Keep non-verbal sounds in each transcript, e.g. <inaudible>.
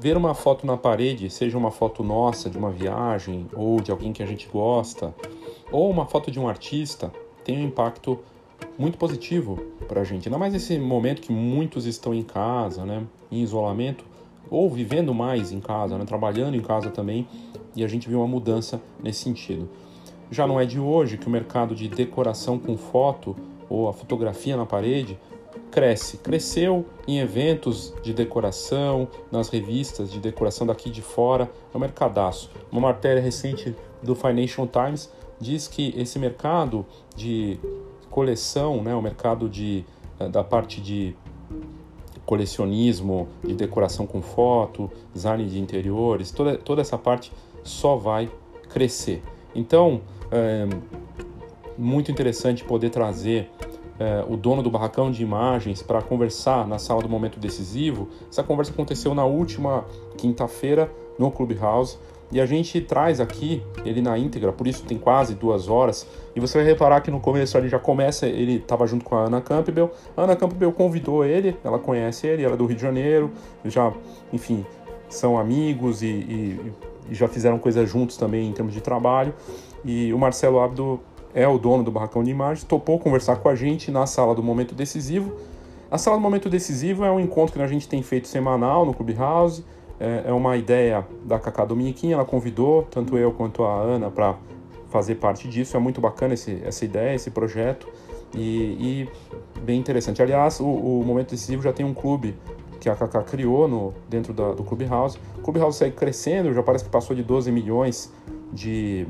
ver uma foto na parede, seja uma foto nossa de uma viagem ou de alguém que a gente gosta, ou uma foto de um artista, tem um impacto muito positivo para a gente. Ainda mais nesse momento que muitos estão em casa, né, em isolamento, ou vivendo mais em casa, né, trabalhando em casa também, e a gente viu uma mudança nesse sentido. Já não é de hoje que o mercado de decoração com foto ou a fotografia na parede cresce. Cresceu em eventos de decoração, nas revistas de decoração daqui de fora, é um mercadaço. Uma matéria recente do Financial Times diz que esse mercado de coleção, né, o mercado de, eh, da parte de colecionismo, de decoração com foto, design de interiores, toda, toda essa parte só vai crescer. Então, é muito interessante poder trazer é, o dono do barracão de imagens para conversar na sala do momento decisivo. Essa conversa aconteceu na última quinta-feira no Clubhouse e a gente traz aqui ele na íntegra, por isso tem quase duas horas. E você vai reparar que no começo ele já começa, ele estava junto com a Ana Campbell. A Ana Campbell convidou ele, ela conhece ele, ela é do Rio de Janeiro, já, enfim, são amigos e, e, e já fizeram coisas juntos também em termos de trabalho. E o Marcelo Abdo é o dono do Barracão de Imagens, topou conversar com a gente na sala do Momento Decisivo. A sala do Momento Decisivo é um encontro que a gente tem feito semanal no Clubhouse. É, é uma ideia da Cacá Dominiquinha, ela convidou tanto eu quanto a Ana para fazer parte disso. É muito bacana esse, essa ideia, esse projeto e, e bem interessante. Aliás, o, o, Momento Decisivo já tem um clube que a Cacá criou no, dentro da, do Clubhouse. O Clubhouse segue crescendo, já parece que passou de 12 milhões de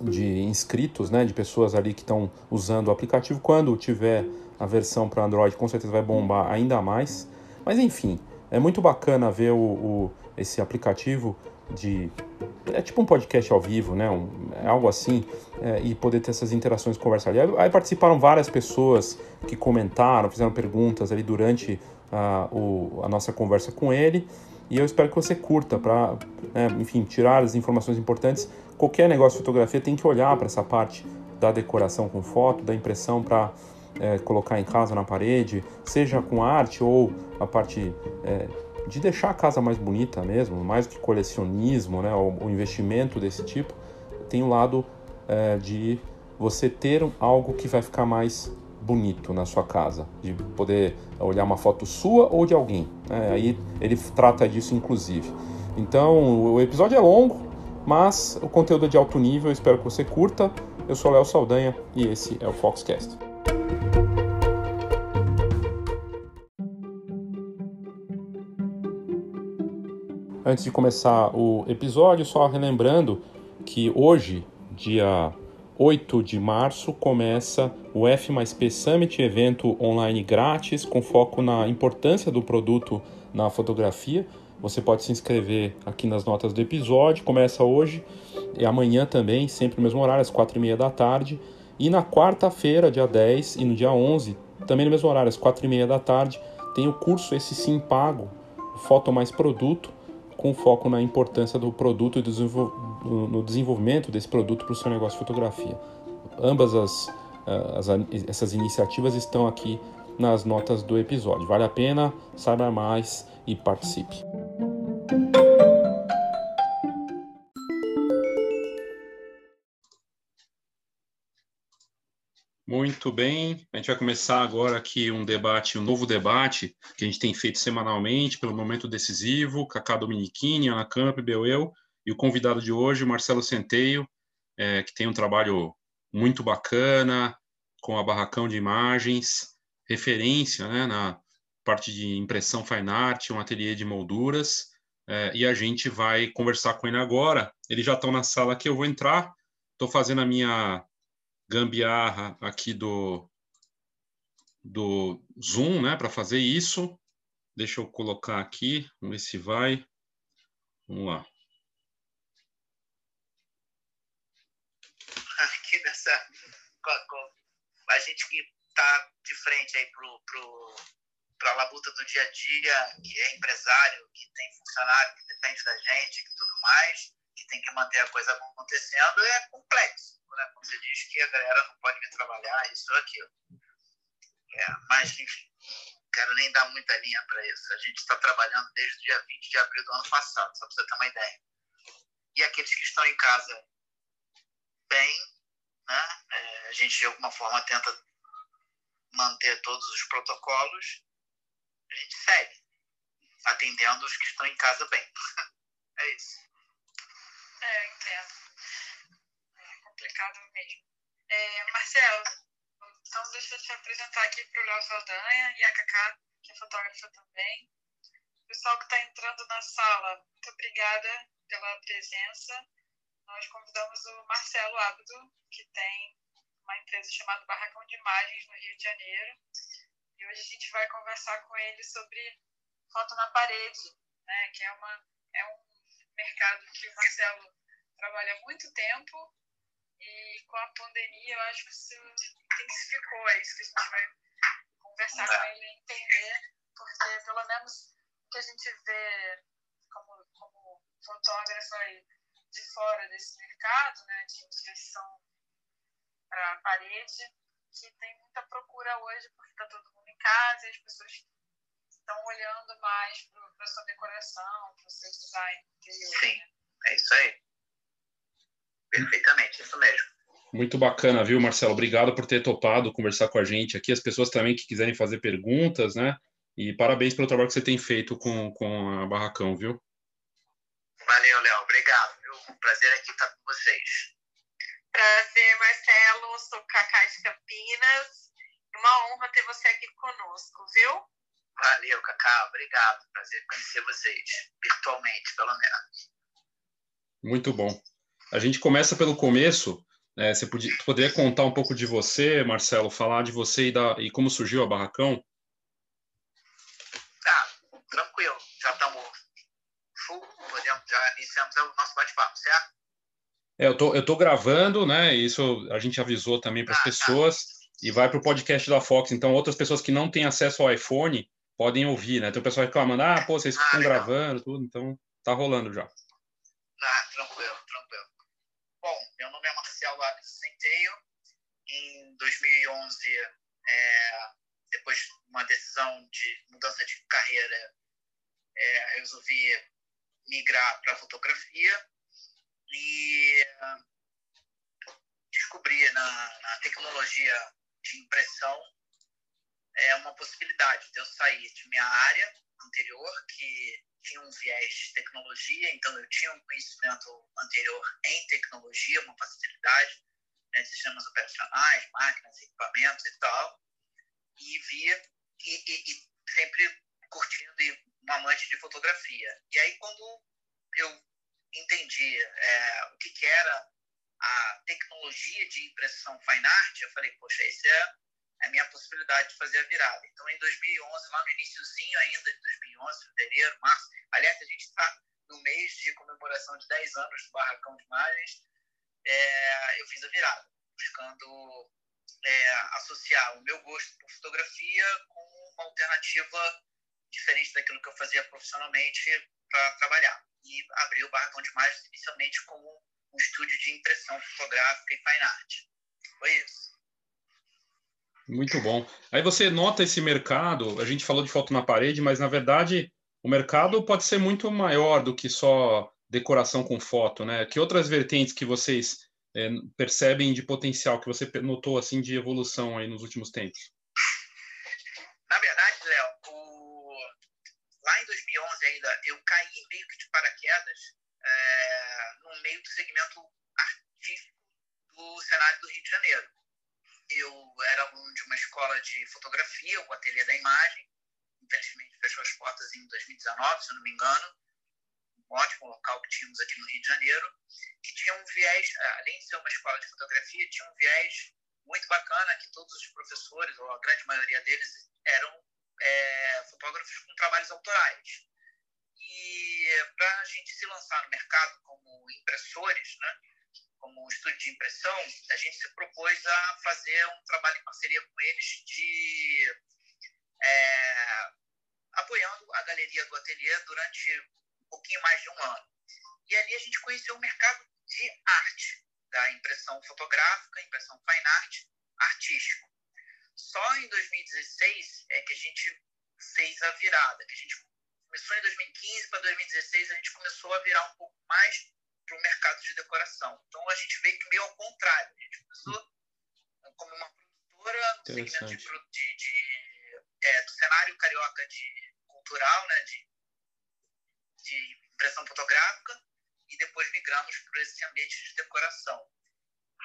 de inscritos, né, de pessoas ali que estão usando o aplicativo. Quando tiver a versão para Android, com certeza vai bombar ainda mais. Mas enfim, é muito bacana ver o, o esse aplicativo de é tipo um podcast ao vivo, né? Um, é algo assim, é, e poder ter essas interações, conversar ali. Aí participaram várias pessoas que comentaram, fizeram perguntas ali durante a, o, a nossa conversa com ele. E eu espero que você curta para, né, enfim, tirar as informações importantes. Qualquer negócio de fotografia tem que olhar para essa parte da decoração com foto, da impressão para é, colocar em casa na parede, seja com arte ou a parte é, de deixar a casa mais bonita mesmo, mais do que colecionismo, né, o, investimento desse tipo, tem o lado é, de você ter algo que vai ficar mais bonito na sua casa, de poder olhar uma foto sua ou de alguém. Né? Aí ele trata disso inclusive. Então o episódio é longo, mas o conteúdo é de alto nível, espero que você curta. Eu sou Léo Saldanha e esse é o Foxcast. Antes de começar o episódio, só relembrando que hoje, dia 8 de março, começa o F mais P Summit, evento online grátis com foco na importância do produto na fotografia. Você pode se inscrever aqui nas notas do episódio. Começa hoje e amanhã também, sempre no mesmo horário, às quatro e meia da tarde. E na quarta-feira, dia 10, e no dia 11, também no mesmo horário, às quatro e meia da tarde, tem o curso Esse Sim Pago, Foto Mais Produto, com foco na importância do produto e no desenvolvimento desse produto para o seu negócio de fotografia. Ambas as, as, essas iniciativas estão aqui nas notas do episódio. Vale a pena, saiba mais e participe. Muito bem, a gente vai começar agora aqui um debate, um novo debate que a gente tem feito semanalmente pelo momento decisivo, Cacá Dominiquini, Ana Campbell, eu e o convidado de hoje, Marcelo Centeio, é, que tem um trabalho muito bacana com a Barracão de Imagens, referência né, na parte de impressão fine art, um ateliê de molduras, é, e a gente vai conversar com ele agora. Eles já estão na sala aqui, eu vou entrar, estou fazendo a minha gambiarra aqui do, do Zoom, né, para fazer isso. Deixa eu colocar aqui, vamos ver se vai. Vamos lá. Aqui nessa. A gente que está de frente aí pro, pro, a labuta do dia a dia, que é empresário, que tem funcionário, que depende da gente, que tudo mais, que tem que manter a coisa acontecendo, é complexo. Né? Quando você diz que a galera não pode vir trabalhar, isso ou aquilo. É, mas, enfim, quero nem dar muita linha para isso. A gente está trabalhando desde o dia 20 de abril do ano passado, só para você ter uma ideia. E aqueles que estão em casa bem, né? É, a gente de alguma forma tenta manter todos os protocolos, a gente segue, atendendo os que estão em casa bem. <laughs> é isso. É, entendo. É complicado mesmo. É, Marcelo, então deixa eu te apresentar aqui para o Léo Saldanha e a Cacá, que é fotógrafa também. Pessoal que está entrando na sala, muito obrigada pela presença. Nós convidamos o Marcelo Abdo, que tem uma empresa chamada Barracão de Imagens no Rio de Janeiro. E hoje a gente vai conversar com ele sobre foto na parede, né, que é, uma, é um mercado que o Marcelo trabalha há muito tempo e com a pandemia eu acho que isso intensificou, é isso que a gente vai conversar com ele e entender, porque pelo menos o que a gente vê como, como fotógrafo aí de fora desse mercado, né, de impressão para a parede, que tem muita procura hoje, porque está todo mundo em casa e as pessoas estão olhando mais para a sua decoração, para o seu design interior. Sim, né? é isso aí. Perfeitamente, isso mesmo. Muito bacana, viu, Marcelo? Obrigado por ter topado conversar com a gente aqui. As pessoas também que quiserem fazer perguntas, né? E parabéns pelo trabalho que você tem feito com, com a Barracão, viu? Valeu, Léo. Obrigado. Prazer aqui estar com vocês. Prazer, Marcelo. Sou Cacá de Campinas. Uma honra ter você aqui conosco, viu? Valeu, Cacá. Obrigado. Prazer conhecer vocês, virtualmente, pelo menos. Muito bom. A gente começa pelo começo. É, você podia, poderia contar um pouco de você, Marcelo, falar de você e, da, e como surgiu a Barracão? Tá, tranquilo. Já estamos full, podemos, já iniciamos o nosso bate-papo, certo? É, eu tô, eu tô gravando, né? Isso a gente avisou também para as ah, pessoas tá. e vai para o podcast da Fox. Então, outras pessoas que não têm acesso ao iPhone podem ouvir, né? Tem o pessoal reclamando, ah, pô, vocês ah, estão gravando, tudo, então tá rolando já. Ah, tranquilo, tranquilo. Bom, meu nome é Marcelo Abis Centeio. Em 2011, é, depois de uma decisão de mudança de carreira, é, resolvi migrar para fotografia e descobri na, na tecnologia de impressão é uma possibilidade de eu sair de minha área anterior, que tinha um viés de tecnologia, então eu tinha um conhecimento anterior em tecnologia, uma facilidade né, sistemas operacionais, máquinas, equipamentos e tal, e via, e, e, e sempre curtindo e um amante de fotografia. E aí, quando eu entendi é, o que, que, era a tecnologia de impressão fine art, eu falei, poxa, essa é a minha possibilidade de fazer a virada. Então, em 2011, lá no iníciozinho ainda de 2011, fevereiro, março, aliás, a gente está no mês de comemoração de 10 anos do Barracão de Imagens, é, eu fiz a virada, buscando é, associar o meu gosto por fotografia com uma alternativa diferente daquilo que eu fazia profissionalmente para trabalhar e abriu o Barracão de Imagens inicialmente como um estúdio de impressão fotográfica e fine art. Foi isso. Muito bom. Aí você nota esse mercado, a gente falou de foto na parede, mas na verdade o mercado pode ser muito maior do que só decoração com foto, né? Que outras vertentes que vocês é, percebem de potencial, que você notou assim de evolução aí nos últimos tempos? Na verdade, Léo, lá em 2011 ainda, eu caí meio que de paraquedas é, no meio do segmento artístico do cenário do Rio de Janeiro. Eu era aluno de uma escola de fotografia, o Ateliê da Imagem, infelizmente fechou as portas em 2019, se eu não me engano, um ótimo local que tínhamos aqui no Rio de Janeiro, que tinha um viés, além de ser uma escola de fotografia, tinha um viés muito bacana que todos os professores, ou a grande maioria deles, eram é, fotógrafos com trabalhos autorais. E para a gente se lançar no mercado como impressores, né, como estúdio de impressão, a gente se propôs a fazer um trabalho em parceria com eles de é, apoiando a galeria do ateliê durante um pouquinho mais de um ano. E ali a gente conheceu o mercado de arte, da impressão fotográfica, impressão fine art, artístico. Só em 2016 é que a gente fez a virada, que a gente começou em 2015 para 2016, a gente começou a virar um pouco mais para o mercado de decoração. Então a gente veio meio ao contrário. A gente começou como uma produtora no segmento de, de, de é, do cenário carioca de cultural, né, de, de impressão fotográfica, e depois migramos para esse ambiente de decoração.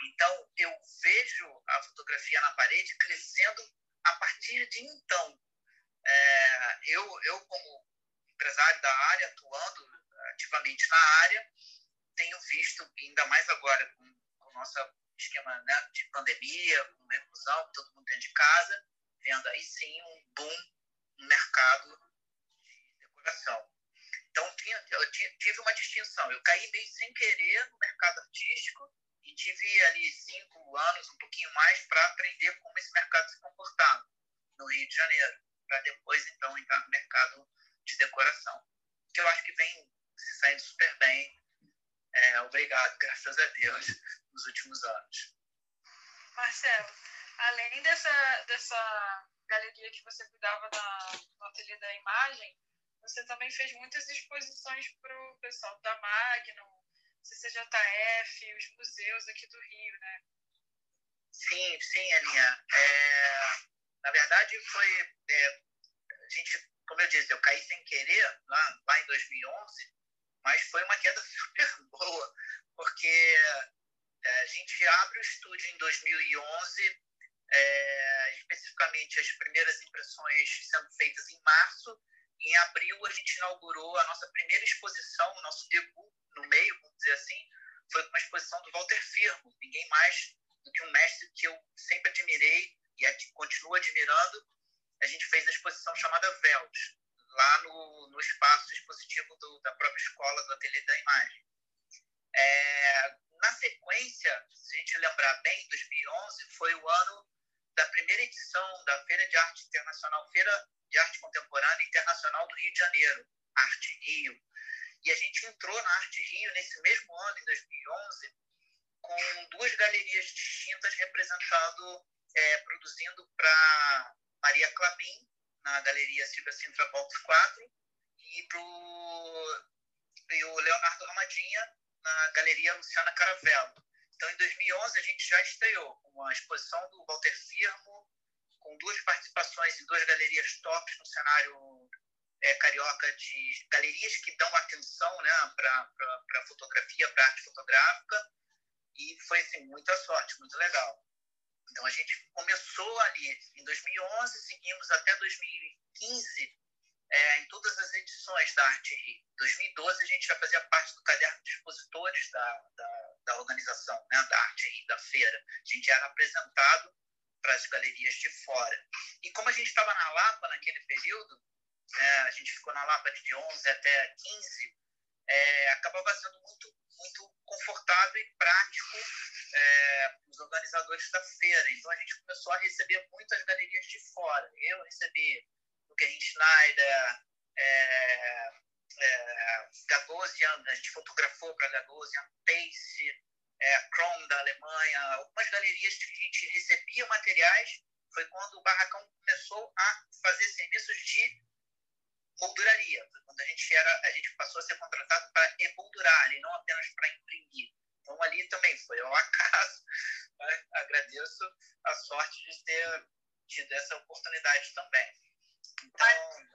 Então eu vejo a fotografia na parede crescendo a partir de então. É, eu, eu como empresário da área, atuando ativamente na área, tenho visto, ainda mais agora com, o nosso esquema né, de pandemia, com reclusão, todo mundo dentro de casa, vendo aí sim um boom no mercado de decoração. Então, eu tive uma distinção. Eu caí meio sem querer no mercado artístico e tive ali cinco anos, um pouquinho mais, para aprender como esse mercado se comportava no Rio de Janeiro, para depois, então, entrar no mercado de decoração, que eu acho que vem se saindo super bem. É, obrigado, graças a Deus, <laughs> nos últimos anos. Marcelo, além dessa, dessa galeria que você cuidava na, no ateliê da imagem, você também fez muitas exposições para o pessoal da Magnum, CCJF, os museus aqui do Rio, né? Sim, sim, Aninha. É, na verdade, foi. É, a gente como eu disse, eu caí sem querer lá, lá em 2011, mas foi uma queda <laughs> super boa, porque é, a gente abre o estúdio em 2011, é, especificamente as primeiras impressões sendo feitas em março. Em abril, a gente inaugurou a nossa primeira exposição, o nosso debut no meio, vamos dizer assim, foi uma exposição do Walter Firmo, ninguém mais do que um mestre que eu sempre admirei e continuo admirando, a gente fez a exposição chamada Vels, lá no, no espaço expositivo do, da própria escola do Ateliê da Imagem. É, na sequência, se a gente lembrar bem, 2011 foi o ano da primeira edição da Feira de Arte Internacional, Feira de Arte Contemporânea Internacional do Rio de Janeiro, Arte Rio. E a gente entrou na Arte Rio nesse mesmo ano, em 2011, com duas galerias distintas representando, é, produzindo para Maria Clabin, na Galeria Silvia Sintra Box 4, e, e o Leonardo Ramadinha na Galeria Luciana Caravello. Então, em 2011, a gente já estreou com a exposição do Walter Firmo, duas participações em duas galerias tops no cenário é, carioca de galerias que dão atenção né, para fotografia, para arte fotográfica, e foi assim, muita sorte, muito legal. Então a gente começou ali em 2011, seguimos até 2015 é, em todas as edições da Arte Rio. Em 2012 a gente já fazia parte do caderno de expositores da, da, da organização, né, da Arte Rio, da feira. A gente era apresentado para as galerias de fora. E como a gente estava na Lapa naquele período, é, a gente ficou na Lapa de 11 até 15, é, acabava sendo muito, muito confortável e prático é, os organizadores da feira. Então a gente começou a receber muitas galerias de fora. Eu recebi o Gary Schneider, é, é, Gagosian, a gente fotografou para Gagosian, Pace, é, Kron da Alemanha, algumas galerias que a gente recebia materiais. Foi quando o Barracão começou a fazer serviços de molduraria. Quando a gente era, a gente passou a ser contratado para emoldurar e não apenas para imprimir. Então ali também foi ao <laughs> acaso. Né? Agradeço a sorte de ter tido essa oportunidade também. Então,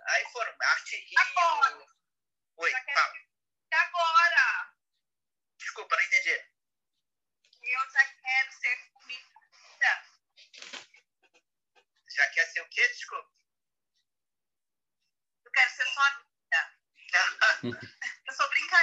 aí foram Arte Rio. Agora. Oi, fala. Agora! Desculpa, não entendi. Eu já quero ser comida. Já quer ser o quê? Desculpa quero ser sua amiga. <laughs> eu sou brincalhona,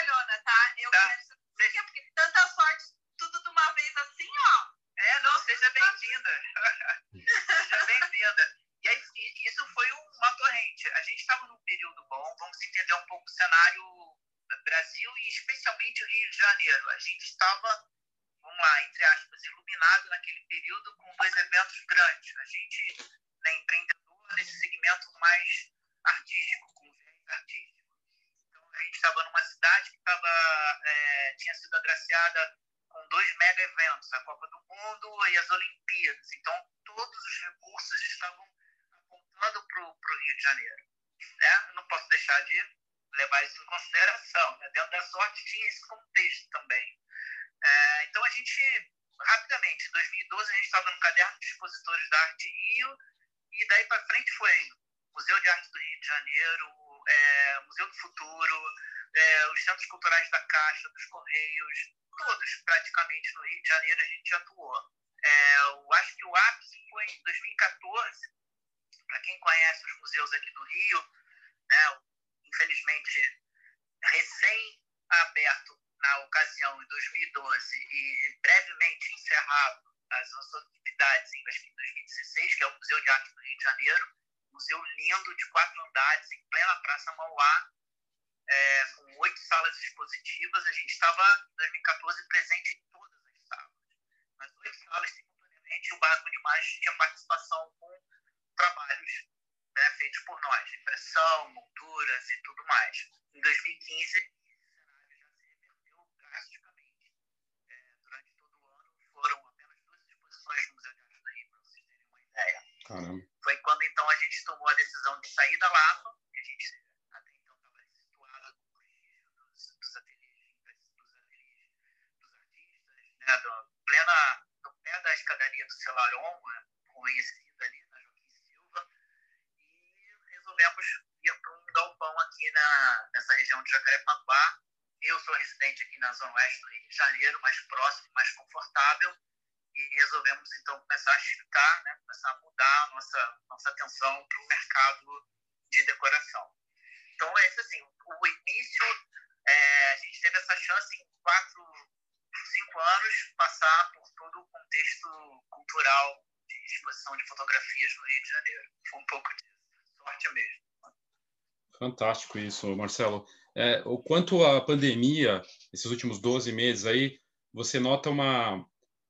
Fantástico isso, Marcelo. É, o quanto a pandemia, esses últimos 12 meses aí, você nota uma,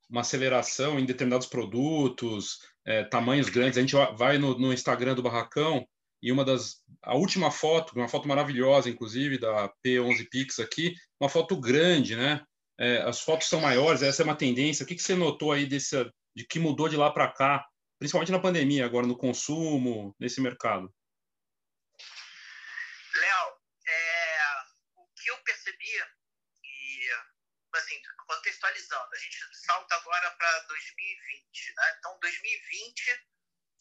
uma aceleração em determinados produtos, é, tamanhos grandes. A gente vai no, no, Instagram do Barracão e uma das a última foto, uma foto maravilhosa, inclusive da P11 Pix aqui, uma foto grande, né? É, as fotos são maiores. Essa é uma tendência. O que, que você notou aí desse, de que mudou de lá para cá, principalmente na pandemia, agora no consumo, nesse mercado? Léo, é, o que eu percebi e assim contextualizando, a gente salta agora para 2020, né? Então, 2020,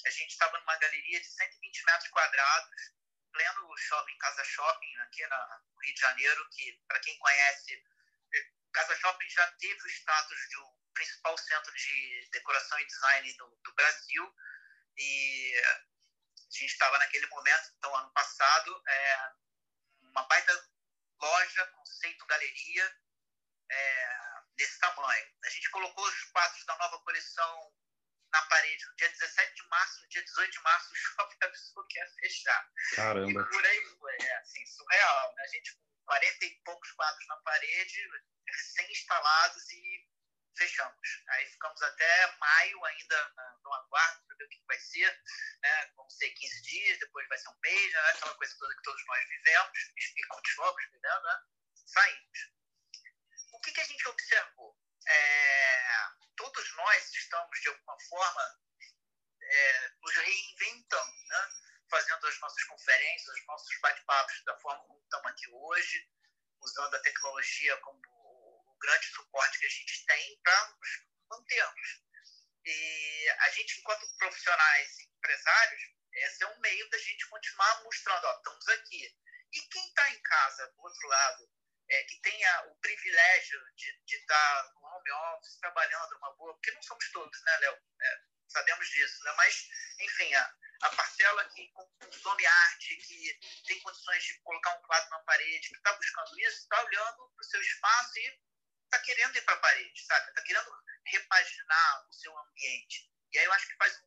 a gente estava numa galeria de 120 metros quadrados, pleno shopping, Casa Shopping, aqui no Rio de Janeiro, que, para quem conhece, Casa Shopping já teve o status de um principal centro de decoração e design do, do Brasil, e a gente estava naquele momento, então, ano passado, é, uma baita loja, conceito galeria, é, desse tamanho. A gente colocou os quadros da nova coleção na parede no dia 17 de março, no dia 18 de março, <laughs> o shopping avisou que ia fechar. Caramba. E por aí foi, é assim, surreal. Né? A gente com 40 e poucos quadros na parede, recém-instalados e fechamos. Aí ficamos até maio ainda no aguardo para ver o que vai ser. Né? Vão ser 15 dias, depois vai ser um mês, né? aquela coisa toda que todos nós vivemos e continuamos vivendo, né? Saímos o que, que a gente observou? É, todos nós estamos, de alguma forma, é, nos reinventando, né? fazendo as nossas conferências, os nossos bate-papos da forma como estamos aqui hoje, usando a tecnologia como o grande suporte que a gente tem para nos mantermos. E a gente, enquanto profissionais e empresários, esse é um meio da gente continuar mostrando, estamos aqui. E quem está em casa, do outro lado, é, que tenha o privilégio de, estar no home office, trabalhando uma boa, porque não somos todos, né, Léo? É, sabemos disso, né? Mas, enfim, a, a parcela que consome arte, que tem condições de colocar um quadro na parede, que está buscando isso, está olhando para o seu espaço e está querendo ir para a parede, sabe? Está querendo repaginar o seu ambiente. E aí eu acho que faz um,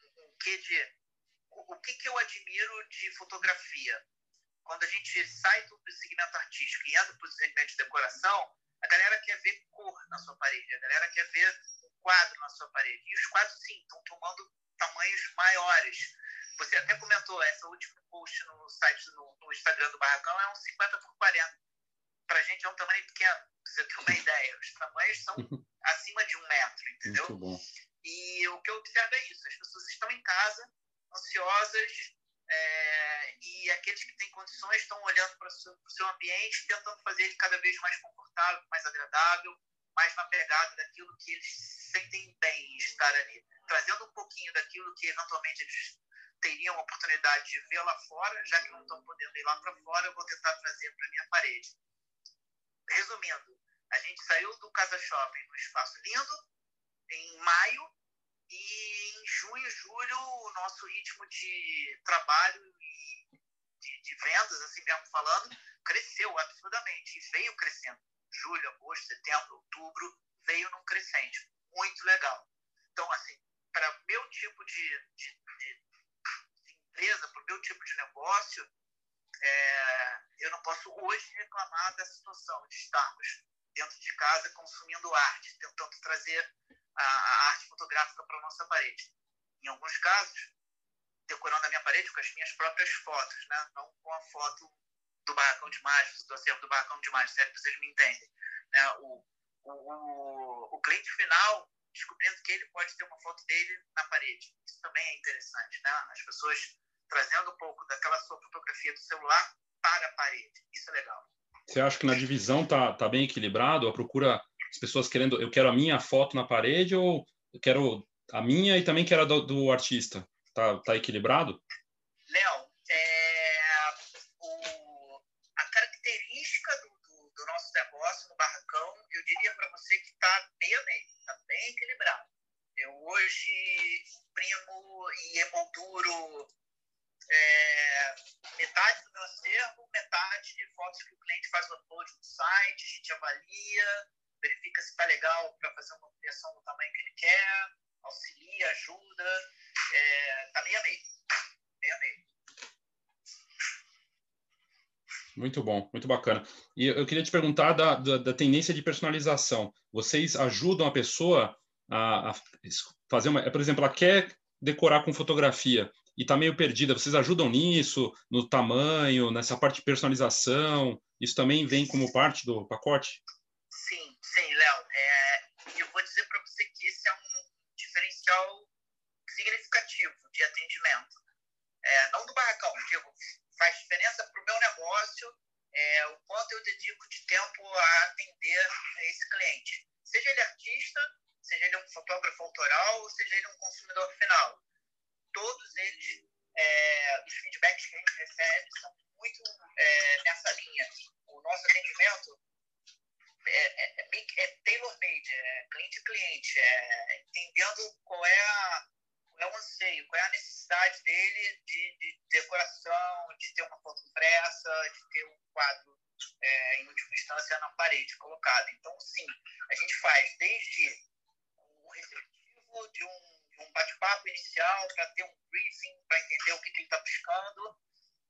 um, um quê de... O, o que, que eu admiro de fotografia? Quando a gente sai do segmento artístico e entra para o segmento de decoração, a galera quer ver cor na sua parede, a galera quer ver um quadro na sua parede. E os quadros, sim, estão tomando tamanhos maiores. Você até comentou, essa última post no site, no, no Instagram do Barracão é um 50 por 40. Para a gente é um tamanho pequeno, pra você ter uma <laughs> ideia. Os tamanhos são <laughs> acima de um metro, entendeu? E o que eu observo é isso: as pessoas estão em casa, ansiosas, é, e aqueles que têm condições estão olhando para o seu, seu, ambiente, tentando fazer ele cada vez mais confortável, mais agradável, mais na pegada daquilo que eles sentem bem em estar ali, trazendo um pouquinho daquilo que eventualmente eles teriam a oportunidade de ver lá fora, já que não estão podendo ir lá para fora, eu vou tentar trazer para minha parede. Resumindo, a gente saiu do Casa Shopping no espaço lindo em maio e em junho, julho, o nosso ritmo de trabalho e de, de vendas, assim mesmo falando, cresceu absurdamente e veio crescendo. Julho, agosto, setembro, outubro, veio num crescente. Muito legal. Então, assim, para meu tipo de, de, de, empresa, para o meu tipo de negócio, é, eu não posso hoje reclamar da situação de estarmos dentro de casa consumindo arte, tentando trazer a, a arte fotográfica para a nossa parede. Em alguns casos, decorando a minha parede com as minhas próprias fotos, né? não com a foto do Barracão de Mágicos, do acervo do Barracão de Mágicos, é que vocês me entendem. Né? O, o, o, cliente final descobrindo que ele pode ter uma foto dele na parede. Isso também é interessante. Né? As pessoas trazendo um pouco daquela sua fotografia do celular para a parede. Isso é legal. Você acha que na divisão tá, tá bem equilibrado? A procura, as pessoas querendo, eu quero a minha foto na parede ou eu quero a minha e também quero a do, do artista? Tá, tá equilibrado? Léo, é, o, a característica do, do, do, nosso negócio no Barracão, eu diria para você que está meio a meio, está bem equilibrado. Eu hoje imprimo e emolduro é, metade do meu acervo, metade de fotos que o cliente faz o upload no site, a gente avalia, verifica se está legal para fazer uma ampliação do tamanho que ele quer, auxilia, ajuda, é, tá meio a meio, meio a meio. Muito bom, muito bacana. E eu queria te perguntar da, da, da tendência de personalização. Vocês ajudam a pessoa a, a fazer uma. Por exemplo, ela quer decorar com fotografia e está meio perdida. Vocês ajudam nisso, no tamanho, nessa parte de personalização? Isso também vem como parte do pacote? Sim, sim, Léo. É, eu vou dizer para você que esse é um diferencial significativo de atendimento. Negócio é, o quanto eu dedico de tempo a atender esse cliente. Seja ele artista, seja ele um fotógrafo autoral, seja ele um consumidor final todos eles, é, os feedbacks que a gente recebe são muito é, nessa linha. O nosso atendimento é, é, é, é tailor-made, é cliente-cliente, é entendendo qual é, a, é o anseio, qual é a necessidade dele de, de decoração, de ter uma foto impressa, de ter um quadro, é, em última instância, na parede colocado. Então, sim, a gente faz desde o receptivo de um um bate-papo inicial para ter um briefing, para entender o que, que ele está buscando.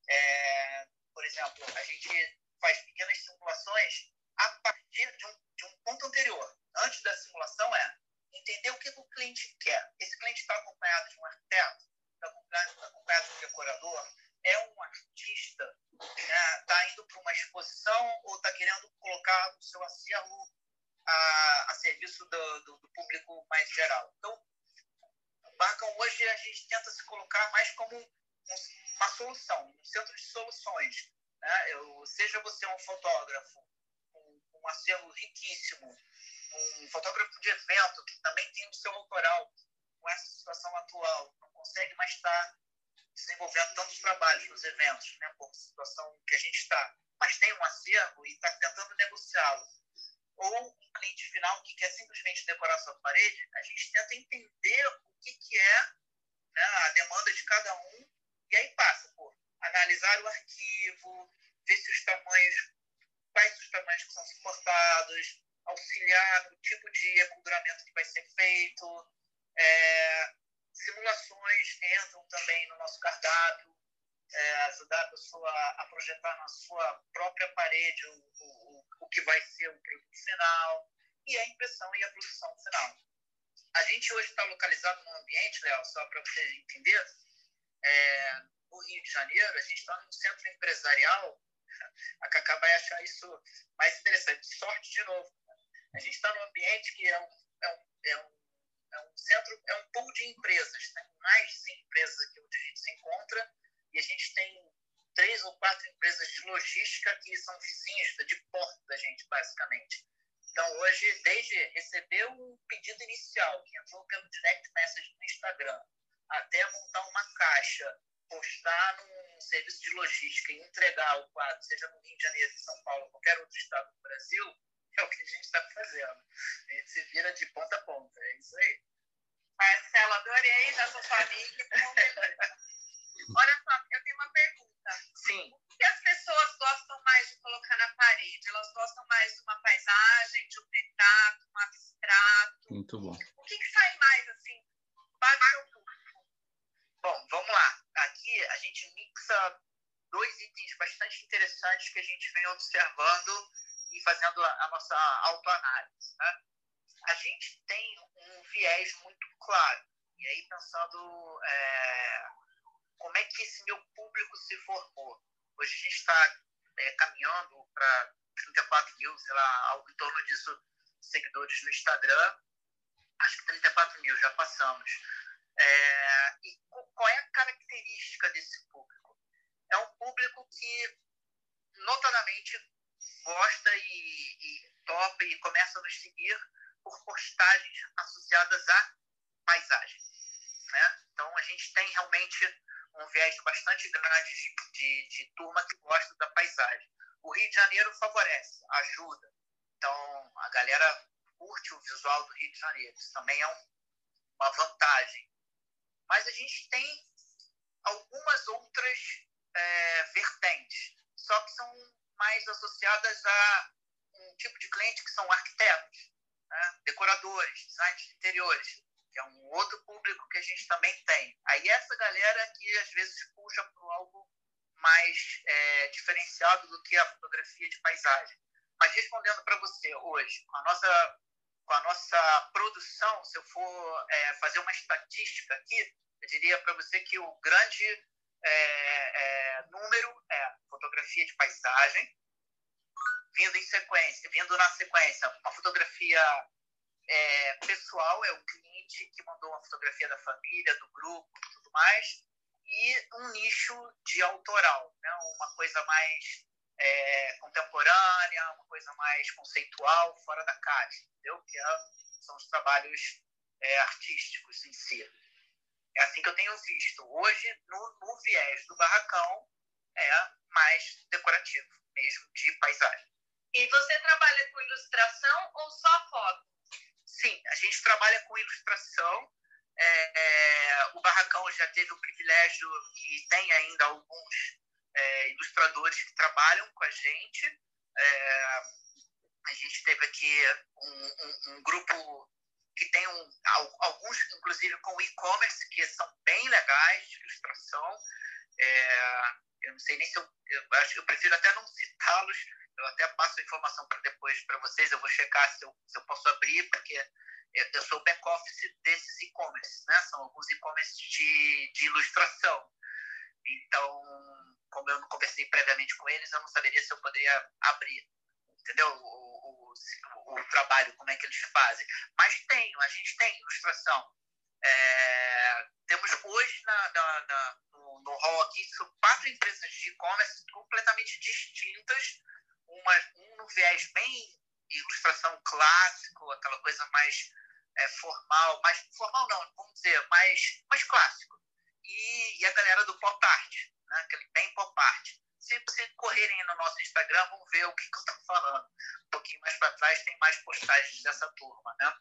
É, por exemplo, a gente faz pequenas simulações a partir de um, de um ponto anterior. Antes da simulação é entender o que, o cliente quer. Esse cliente está acompanhado de um arquiteto, está acompanhado, tá acompanhado de um decorador, é um artista, está né, tá indo para uma exposição ou está querendo colocar o seu acervo a, a serviço do, do, do, público mais geral. Então, Barcão hoje a gente tenta se colocar mais como uma solução, um centro de soluções. Né? Eu, seja você um fotógrafo um, um acervo riquíssimo, um fotógrafo de evento que também tem o seu autoral com essa situação atual, não consegue mais estar desenvolvendo tantos trabalhos nos eventos, né, por situação que a gente está, mas tem um acervo e está tentando negociá-lo. Ou um cliente final que quer simplesmente decorar sua parede, a gente tenta entender que, que é né, a demanda de cada um, e aí passa por analisar o arquivo, ver se os tamanhos, quais os tamanhos que são suportados, auxiliar no tipo de emolduramento que vai ser feito, é, simulações entram também no nosso cardápio, é, ajudar a pessoa a projetar na sua própria parede o, o, o que vai ser o produto final, e a impressão e a produção final. A gente hoje está localizado num ambiente, Léo, só para você entender, é, no Rio de Janeiro, a gente está num centro empresarial, <laughs> a Cacá vai achar isso mais interessante, sorte de novo. A gente está num ambiente que é um, é um, é um, é um centro, é um pool de empresas, tem mais de 100 empresas aqui onde a gente se encontra, e a gente tem três ou quatro empresas de logística que são vizinhas de porta da gente, basicamente. Então, hoje, desde receber o pedido inicial, que entrou pelo direct message no Instagram, até montar uma caixa, postar num serviço de logística e entregar o quadro, seja no Rio de Janeiro, São Paulo, qualquer outro estado do Brasil, é o que a gente está fazendo. A gente se vira de ponta a ponta, é isso aí. Marcelo, adorei da sua família. Olha só, eu tenho uma pergunta. Sim. O que as pessoas gostam mais de colocar na parede? Elas gostam mais de uma paisagem, de um retrato, um abstrato? Muito bom. O que, que sai mais, assim, bate seu público? Bom, vamos lá. Aqui a gente mixa dois itens bastante interessantes que a gente vem observando e fazendo a, nossa autoanálise. Né? A gente tem um viés muito claro. E aí, pensando é, como é que esse meu público se formou. Hoje a gente está é, caminhando para 34 mil, sei lá, algo em torno disso, seguidores no Instagram. Acho que 34 mil, já passamos. É, e qual é a característica desse público? É um público que, notadamente, gosta e, e topa e começa a nos seguir por postagens associadas à paisagem. Né? Então, a gente tem realmente um viés bastante grande de, de, de turma que gosta da paisagem. O Rio de Janeiro favorece, ajuda. Então, a galera curte o visual do Rio de Janeiro. Isso também é um, uma vantagem. Mas a gente tem algumas outras é, vertentes, só que são mais associadas a um tipo de cliente que são arquitetos, né? decoradores, designers de interiores que é um outro público que a gente também tem. Aí essa galera que às vezes puxa para algo mais é, diferenciado do que a fotografia de paisagem. Mas respondendo para você hoje, com a nossa com a nossa produção, se eu for é, fazer uma estatística aqui, eu diria para você que o grande é, é, número é fotografia de paisagem, vindo em sequência, vindo na sequência, uma fotografia é, pessoal, é o cliente que mandou uma fotografia da família, do grupo tudo mais, e um nicho de autoral, né? uma coisa mais é, contemporânea, uma coisa mais conceitual, fora da caixa, entendeu? Que é, são os trabalhos é, artísticos em si. É assim que eu tenho visto. Hoje, no, no viés do barracão, é mais decorativo, mesmo de paisagem. E você trabalha com ilustração ou só foto? Sim, a gente trabalha com ilustração. É, é, o Barracão já teve o privilégio e tem ainda alguns é, ilustradores que trabalham com a gente. É, a gente teve aqui um, um, um grupo que tem um, alguns, inclusive, com e-commerce, que são bem legais de ilustração. É, eu não sei nem se eu, eu, acho, eu prefiro até não citá-los, eu até passo a informação para depois para vocês, eu vou checar se eu, se eu posso abrir, porque eu, sou back-office desses e-commerce, né? São alguns e-commerce de, de ilustração. Então, como eu não conversei previamente com eles, eu não saberia se eu poderia abrir, entendeu? O, o, o, trabalho, como é que eles fazem. Mas tem, a gente tem ilustração. É, temos hoje na, na, na, aqui são quatro empresas de e-commerce completamente distintas uma, um no viés bem ilustração clássico, aquela coisa mais é, formal, mais formal não, vamos dizer, mais, mais clássico. E, e a galera do pop art, né, aquele bem pop art. Se vocês correrem no nosso Instagram, vão ver o que, que eu estou falando. Um pouquinho mais para trás tem mais postagens dessa turma, né?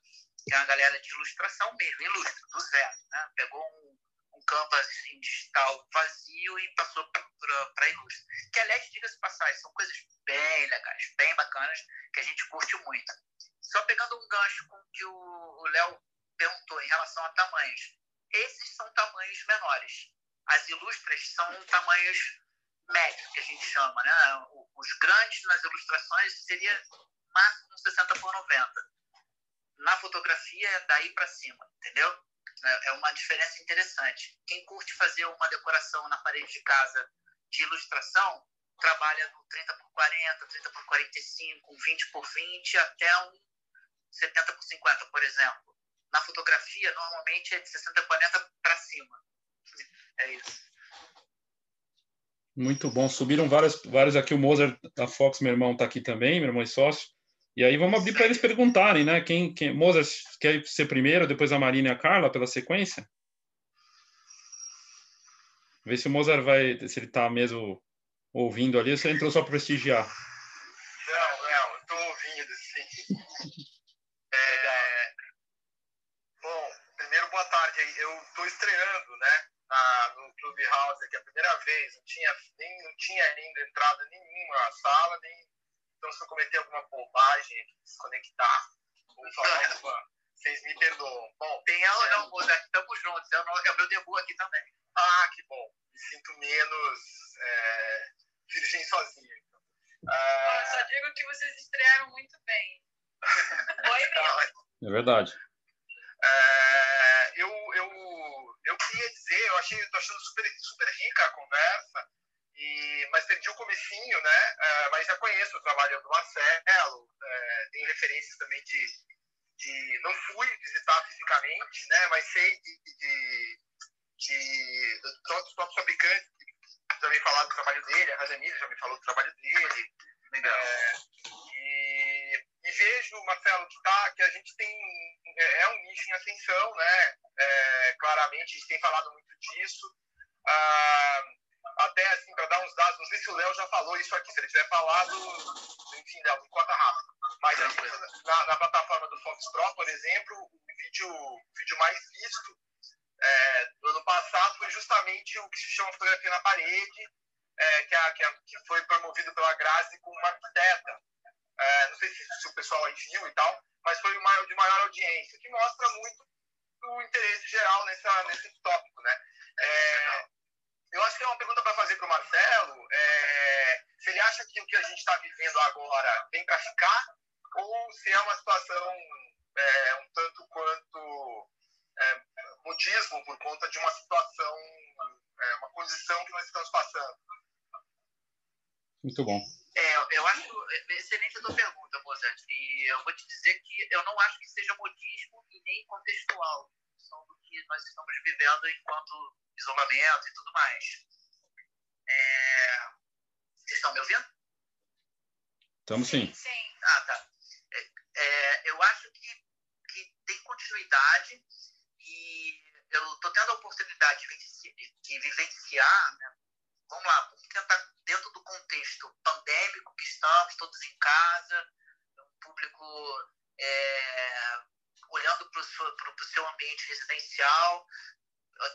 Que é uma galera de ilustração mesmo, ilustra, do zero. Né? Pegou um, um canvas assim, digital vazio e passou para ilustra. Que, aliás, diga-se passagem, são coisas bem legais, bem bacanas, que a gente curte muito. Só pegando um gancho com que o Léo perguntou em relação a tamanhos. Esses são tamanhos menores. As ilustras são tamanhos médios, que a gente chama. Né? Os grandes nas ilustrações seria máximo 60 por 90. Na fotografia é daí para cima, entendeu? É, é uma diferença interessante. Quem curte fazer uma decoração na parede de casa de ilustração, trabalha no 30 por 40, 30 por 45, um 20 por 20, até um 70 por 50, por exemplo. Na fotografia, normalmente é de 60 por 40 para cima. É isso. Muito bom. Subiram vários, vários aqui. O Mozart da Fox, meu irmão, está aqui também, meu irmão e sócio. E aí vamos abrir para eles perguntarem, né? Quem, quem, Mozart quer ser primeiro, depois a Marina e a Carla, pela sequência? Ver se o Mozart vai, se ele está mesmo ouvindo ali, ou se ele entrou só para prestigiar. Não, não, estou ouvindo, sim. É... Bom, primeiro, boa tarde. Eu estou estreando, né, na, no Clubhouse aqui, a primeira vez. Não tinha, nem, não tinha ainda entrado nenhuma na sala, nem então, se eu cometer alguma bobagem, desconectar, ou falar <laughs> vocês me perdoam. Bom, tem ela não, Moza, estamos juntos. É o meu debut aqui também. Ah, que bom. Me sinto menos é, virgem sozinho. Então. Ah, só digo que vocês estrearam muito bem. <laughs> Foi mesmo. É verdade. É, eu, eu, eu queria dizer, eu achei, tô achando super, super rica a conversa. E, mas perdi o comecinho, né? Uh, mas já conheço o trabalho do Marcelo, uh, tenho referências também de, de... Não fui visitar fisicamente, né? Mas sei de... de, de dos próprios fabricantes que também falaram do trabalho dele, a Rajanira já me falou do trabalho dele. Legal. É, e, e, vejo, Marcelo, que, tá, que a gente tem... É, um nicho em ascensão, né? Claramente, a gente tem falado muito disso. Uh, até assim, para dar uns dados, não sei se o Léo já falou isso aqui, se ele tiver falado, enfim, Léo, me conta rápido. Mas a gente, na, na, plataforma do Fox Pro, por exemplo, o vídeo, o vídeo mais visto é, do ano passado foi justamente o que se chama fotografia na parede, é, que, a, que, a, que, foi promovido pela Grazi com uma arquiteta. É, não sei se, se, o pessoal aí viu e tal, mas foi o maior, de maior audiência, que mostra muito o interesse geral nessa, nesse tópico, né? É, eu acho que é uma pergunta para fazer para o Marcelo. É, se ele acha que o que a gente está vivendo agora vem para ficar, ou se é uma situação é, um tanto quanto é, modismo por conta de uma situação, é, uma condição que nós estamos passando. Muito bom. É, eu acho excelente a tua pergunta, Mozart. E eu vou te dizer que eu não acho que seja modismo e nem contextual. São do que nós estamos vivendo enquanto isolamento e tudo mais. É... Vocês estão me ouvindo? Estamos sim. Sim. Ah, tá. É, é, eu acho que, que tem continuidade e eu estou tendo a oportunidade de, vivenciar, de vivenciar né? vamos lá, vamos tentar dentro do contexto pandêmico que estamos, todos em casa, um público é, olhando para o seu ambiente residencial,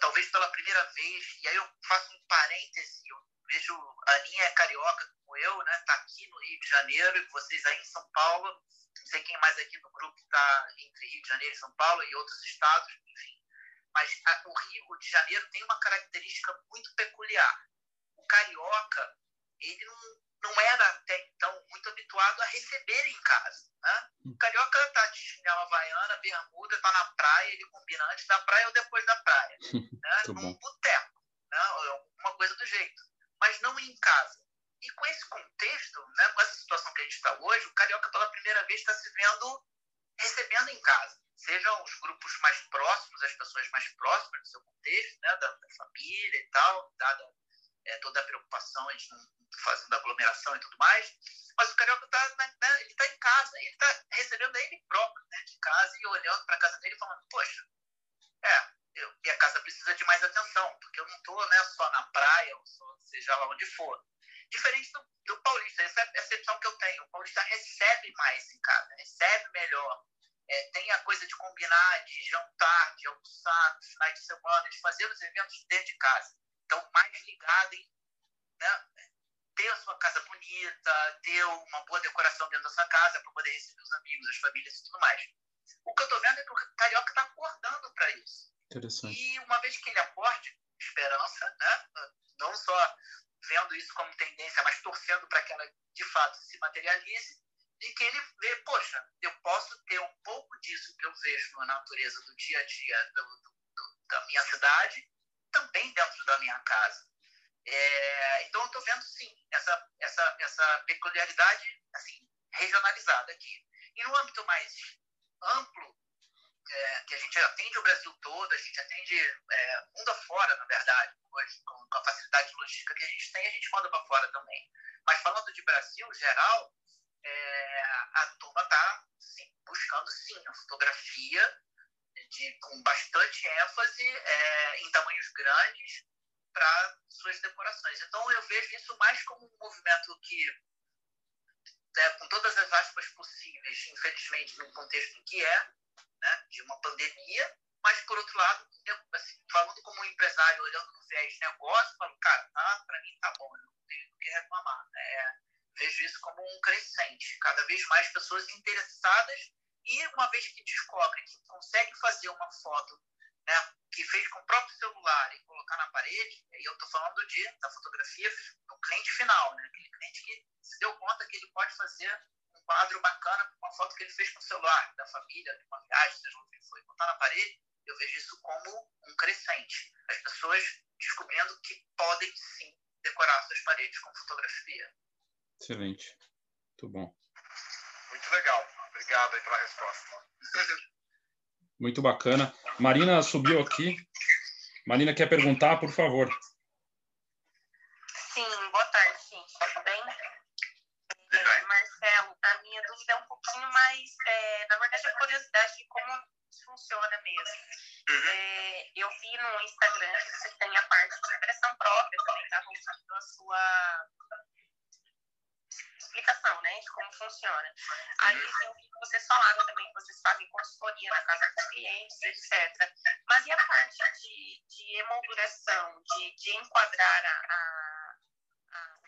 talvez pela primeira vez, e aí eu faço um parêntese, eu vejo a Aninha é carioca como eu, né? Tá aqui no Rio de Janeiro e vocês aí em São Paulo. Não sei quem mais aqui no grupo está entre Rio de Janeiro e São Paulo e outros estados, enfim. Mas a, o Rio de Janeiro tem uma característica muito peculiar. O carioca, ele não, não era até então muito habituado a receber em casa. Né? O carioca tá de chinela havaiana, bermuda, tá na praia, ele combina antes da praia ou depois da praia. <laughs> Né? Num boteco, né? alguma coisa do jeito. Mas não em casa. E com esse contexto, né, com essa situação que a gente está hoje, o carioca pela primeira vez está se vendo recebendo em casa. Sejam os grupos mais próximos, as pessoas mais próximas do seu contexto, né, da, da família e tal, dada é, toda a preocupação, a gente fazendo aglomeração e tudo mais, mas o carioca está né, ele tá em casa, ele está recebendo ele próprio né, de casa e olhando para a casa dele falando, poxa, é, eu, minha casa precisa de mais atenção, porque eu não estou né, só na praia, ou só, seja lá onde for. Diferente do, do paulista, essa é a percepção que eu tenho. O paulista recebe mais em casa, recebe melhor. É, tem a coisa de combinar, de jantar, de almoçar, nos finais de semana, de fazer os eventos dentro de casa. Então, mais ligado em né, ter a sua casa bonita, ter uma boa decoração dentro da sua casa para poder receber os amigos, as famílias e tudo mais. O que eu estou vendo é que o carioca está acordando para isso. E uma vez que ele acorde, esperança, né? não só vendo isso como tendência, mas torcendo para que ela de fato se materialize, e que ele vê, poxa, eu posso ter um pouco disso que eu vejo na natureza do dia a dia do, do, da minha cidade, também dentro da minha casa. É, então, eu estou vendo, sim, essa, essa, essa peculiaridade assim, regionalizada aqui. E no âmbito mais amplo, é, que a gente atende o Brasil todo, a gente atende é, mundo afora, na verdade, hoje, com, com, a facilidade logística que a gente tem, a gente manda para fora também. Mas falando de Brasil, geral, é, a turma está buscando, sim, a fotografia de, com bastante ênfase é, em tamanhos grandes para suas decorações. Então, eu vejo isso mais como um movimento que, né, com todas as aspas possíveis, infelizmente, no contexto que é, né, de uma pandemia, mas, por outro lado, assim, falando como um empresário, olhando no viés de negócio, falo, cara, tá, para mim tá bom, eu não tenho o que reclamar. É, vejo isso como um crescente, cada vez mais pessoas interessadas e uma vez que descobrem que conseguem fazer uma foto né, que fez com o próprio celular e colocar na parede, e eu estou falando de, da fotografia do cliente final, né, aquele cliente que se deu conta que ele pode fazer um quadro bacana com uma foto que ele fez com o celular, da família, de uma viagem, seja o que foi, botar na parede, eu vejo isso como um crescente. As pessoas descobrindo que podem sim decorar suas paredes com fotografia. Excelente. Muito bom. Muito legal. Obrigado aí pela resposta. Muito bacana. Marina subiu aqui. Marina quer perguntar, por favor. Sim, boa tarde, sim. Tudo bem? É, Marcelo, a minha dúvida é um pouquinho mais, é, na verdade, a curiosidade de como funciona mesmo. Uhum. É, eu vi no Instagram que você tem a parte de impressão própria também, tá? Mostrando a sua explicação, né, de como funciona. Aí eu vi que vocês falaram também que vocês fazem consultoria na casa dos clientes, etc. Mas e a parte de, de emolduração, de, de enquadrar a, a, a?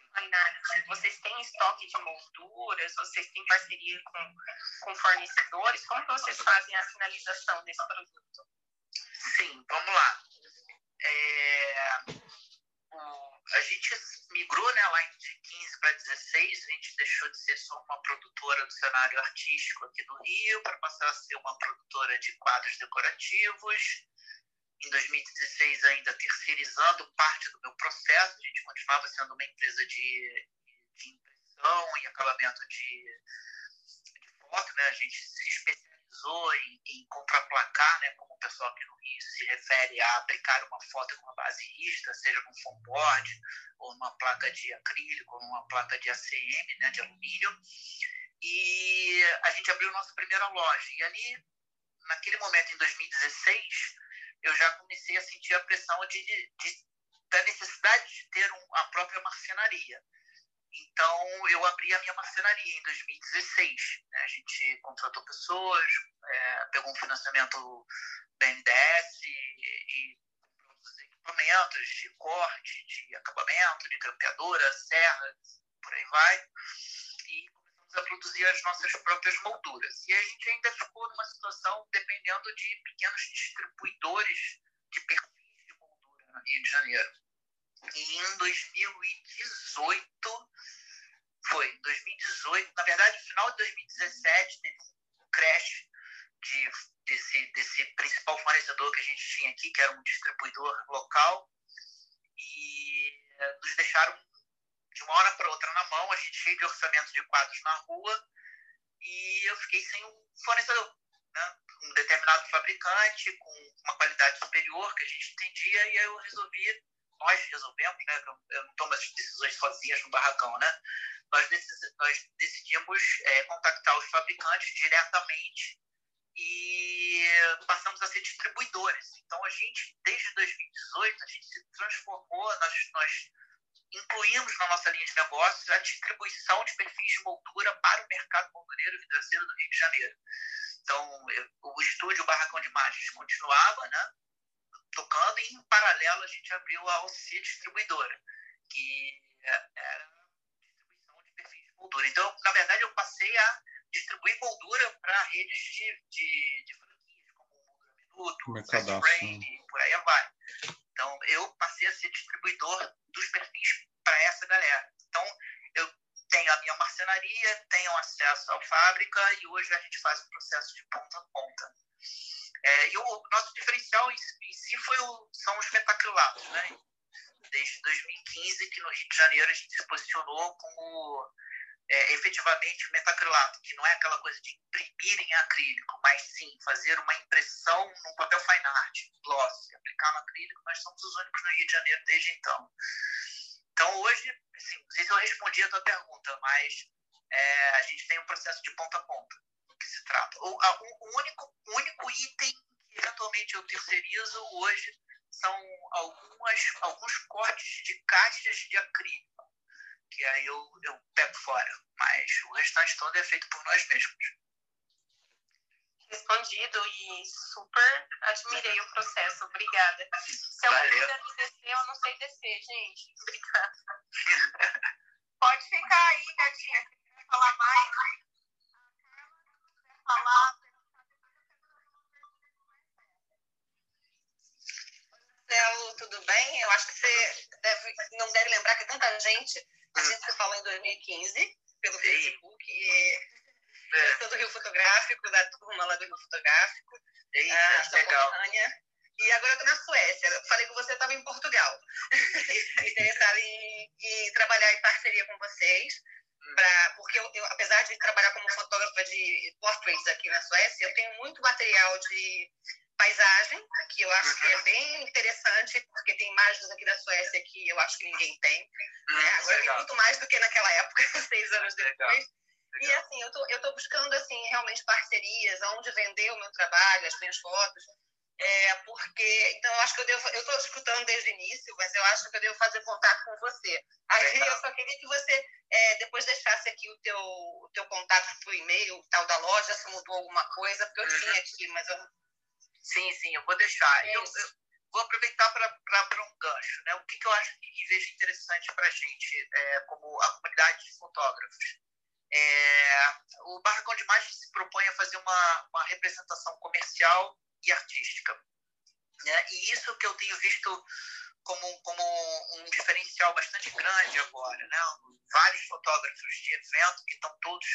Vocês têm estoque de molduras? Vocês têm parceria com, com fornecedores? Como que vocês fazem a finalização desse produto? Sim, vamos lá. É, o, a gente migrou né, lá de 15 para 16, a gente deixou de ser só uma produtora do cenário artístico aqui do Rio para passar a ser uma produtora de quadros decorativos. Em 2016, ainda terceirizando parte do meu processo, a gente continuava sendo uma empresa de, de impressão e acabamento de, de foto, né? a gente se especializou utilizou em, em contraplacar, né, como o pessoal aqui no Rio se refere a aplicar uma foto com uma base rígida, seja num foam board, ou numa placa de acrílico, ou numa placa de ACM, né, de alumínio. E a gente abriu nossa primeira loja. E ali, naquele momento, em 2016, eu já comecei a sentir a pressão de, de, de da necessidade de ter um, a própria marcenaria. Então, eu abri a minha marcenaria em 2016. Né? A gente contratou pessoas, é, pegou um financiamento NDS e, e os equipamentos de corte, de acabamento, de grampeadora, serra, por aí vai. E começamos a produzir as nossas próprias molduras. E a gente ainda ficou numa situação dependendo de pequenos distribuidores de perfis de moldura no Rio de Janeiro. E em 2018, foi, 2018, na verdade, no final de 2017, teve um crash de, desse, desse principal fornecedor que a gente tinha aqui, que era um distribuidor local, e eh, nos deixaram de uma hora para outra na mão, a gente cheio de orçamento de quadros na rua, e eu fiquei sem um fornecedor. Né? Um determinado fabricante com uma qualidade superior que a gente entendia, e aí eu resolvi nós resolvemos, né? Eu não tomo as decisões sozinhas no barracão, né? Nós, nós decidimos é, contactar os fabricantes diretamente e passamos a ser distribuidores. Então, a gente, desde 2018, a gente se transformou, nós, nós incluímos na nossa linha de negócios a distribuição de perfis de moldura para o mercado moldureiro vidraceiro do Rio de Janeiro. Então, o estúdio Barracão de Imagens continuava, né? Tocando e em paralelo a gente abriu a OC Distribuidora, que era distribuição de perfis de moldura. Então, na verdade, eu passei a distribuir moldura para redes de, de, de, franquias, como Moldura Minuto, Fast Brain, e por aí vai. Então, eu passei a ser distribuidor dos perfis para essa galera. Então, eu tenho a minha marcenaria, tenho acesso à fábrica e hoje a gente faz o processo de ponta a ponta. É, e o nosso diferencial em, em si foi o, são os metacrilatos, né? Desde 2015 que no Rio de Janeiro a gente se posicionou como é, efetivamente metacrilato, que não é aquela coisa de imprimir em acrílico, mas sim fazer uma impressão no papel fine art, gloss, aplicar no acrílico, nós somos os únicos no Rio de Janeiro desde então. Então, hoje, assim, não sei se eu respondi a tua pergunta, mas é, a gente tem um processo de ponta a ponta se trata. O, a, o único, único item que eventualmente eu terceirizo hoje são algumas, alguns cortes de caixas de acrílico, que aí eu, eu pego fora, mas o restante todo é feito por nós mesmos respondido e super admirei o processo. Obrigada. Se eu puder descer, eu não sei descer, gente. Obrigada. Pode ficar aí, gatinha. Quer falar mais, falar. Marcelo, tudo bem? Eu acho que você deve, não deve lembrar que tanta gente, a gente se falou em 2015 pelo Facebook e é. Eu sou do Rio Fotográfico, da turma lá do Rio Fotográfico. Eita, ah, legal. E agora eu estou na Suécia. Eu falei que você estava em Portugal. <laughs> Interessada em, em, trabalhar em parceria com vocês. Pra, porque eu, eu, apesar de trabalhar como fotógrafa de portraits aqui na Suécia, eu tenho muito material de paisagem, que eu acho que é uhum. bem interessante, porque tem imagens aqui da Suécia que eu acho que ninguém tem. Hum, né? Agora legal. tem muito mais do que naquela época, <laughs> seis anos depois. Legal. E assim, eu tô, eu tô buscando assim realmente parcerias, aonde vender o meu trabalho, as minhas fotos. É, porque, então, eu acho que eu devo, eu estou escutando desde o início, mas eu acho que eu devo fazer contato com você. Aí eu só queria que você é, depois deixasse aqui o teu, o teu contato por e-mail, tal da loja, se mudou alguma coisa, porque eu uhum. tinha aqui, mas eu... Sim, sim, eu vou deixar. É eu, eu, vou aproveitar para um gancho. Né? O que, que eu acho que vejo interessante para a gente, é, como a comunidade de fotógrafos? É, o Barracão de Imagens se propõe a fazer uma, uma representação comercial e artística. Né? E isso que eu tenho visto como, como um diferencial bastante grande agora. Né? Vários fotógrafos de evento que estão todos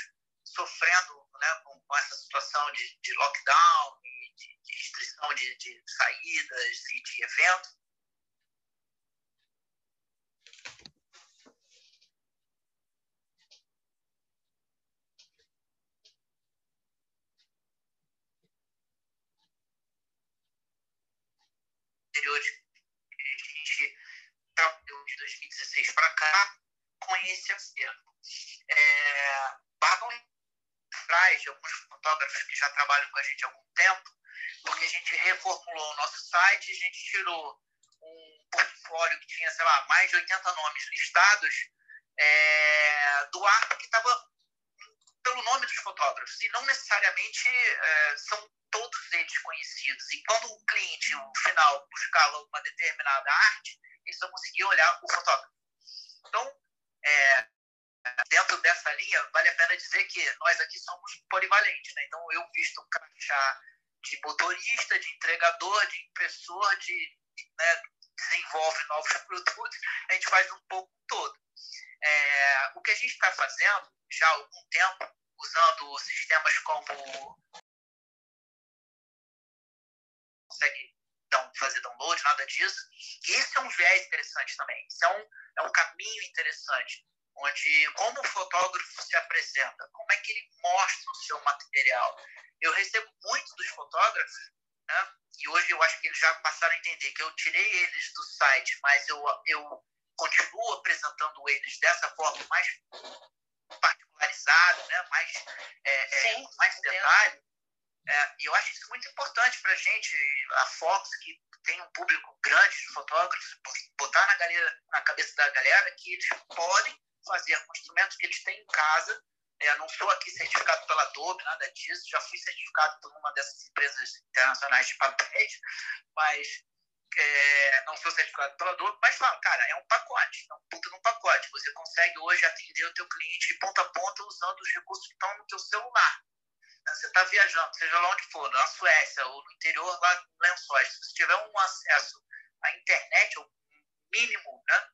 sofrendo né, com, com essa situação de, de lockdown de, de restrição de, de saídas e de eventos anteriores que a gente trabalhou de 2016 para cá com esse acervo. É, Bargam traz de alguns fotógrafos que já trabalham com a gente há algum tempo, porque a gente reformulou o nosso site, a gente tirou um portfólio que tinha, sei lá, mais de 80 nomes listados é, do ar que estava pelo nome dos fotógrafos, e não necessariamente é, são todos eles conhecidos. E quando o cliente, no final, buscava uma determinada arte, ele só conseguia olhar o fotógrafo. Então, é, dentro dessa linha, vale a pena dizer que nós aqui somos polivalentes. Né? Então, eu visto crachá de motorista, de entregador, de impressor, de né, desenvolve novos <laughs> produtos, a gente faz um pouco todo. É, o que a gente está fazendo já há algum tempo, usando sistemas como fazer download, nada disso. E esse é um viés interessante também. Isso é um, é um caminho interessante, onde como o fotógrafo se apresenta, como é que ele mostra o seu material. Eu recebo muito dos fotógrafos, né? e hoje eu acho que eles já passaram a entender que eu tirei eles do site, mas eu, eu continuo apresentando eles dessa forma mais particularizada, né? mais, é, é, mais detalhe. É, e eu acho isso muito importante para a gente, a Fox, que tem um público grande de fotógrafos, botar na, galera, na cabeça da galera que eles podem fazer com instrumentos que eles têm em casa. É, não sou aqui certificado pela Adobe, nada disso, já fui certificado por uma dessas empresas internacionais de papéis, mas é, não sou certificado pela Adobe, mas fala, cara, é um pacote, é um puta pacote. Você consegue hoje atender o teu cliente de ponta a ponta usando os recursos que estão no teu celular. Você está viajando, seja lá onde for, na Suécia ou no interior lá no Lençóis, se você tiver um acesso à internet, ou mínimo, né,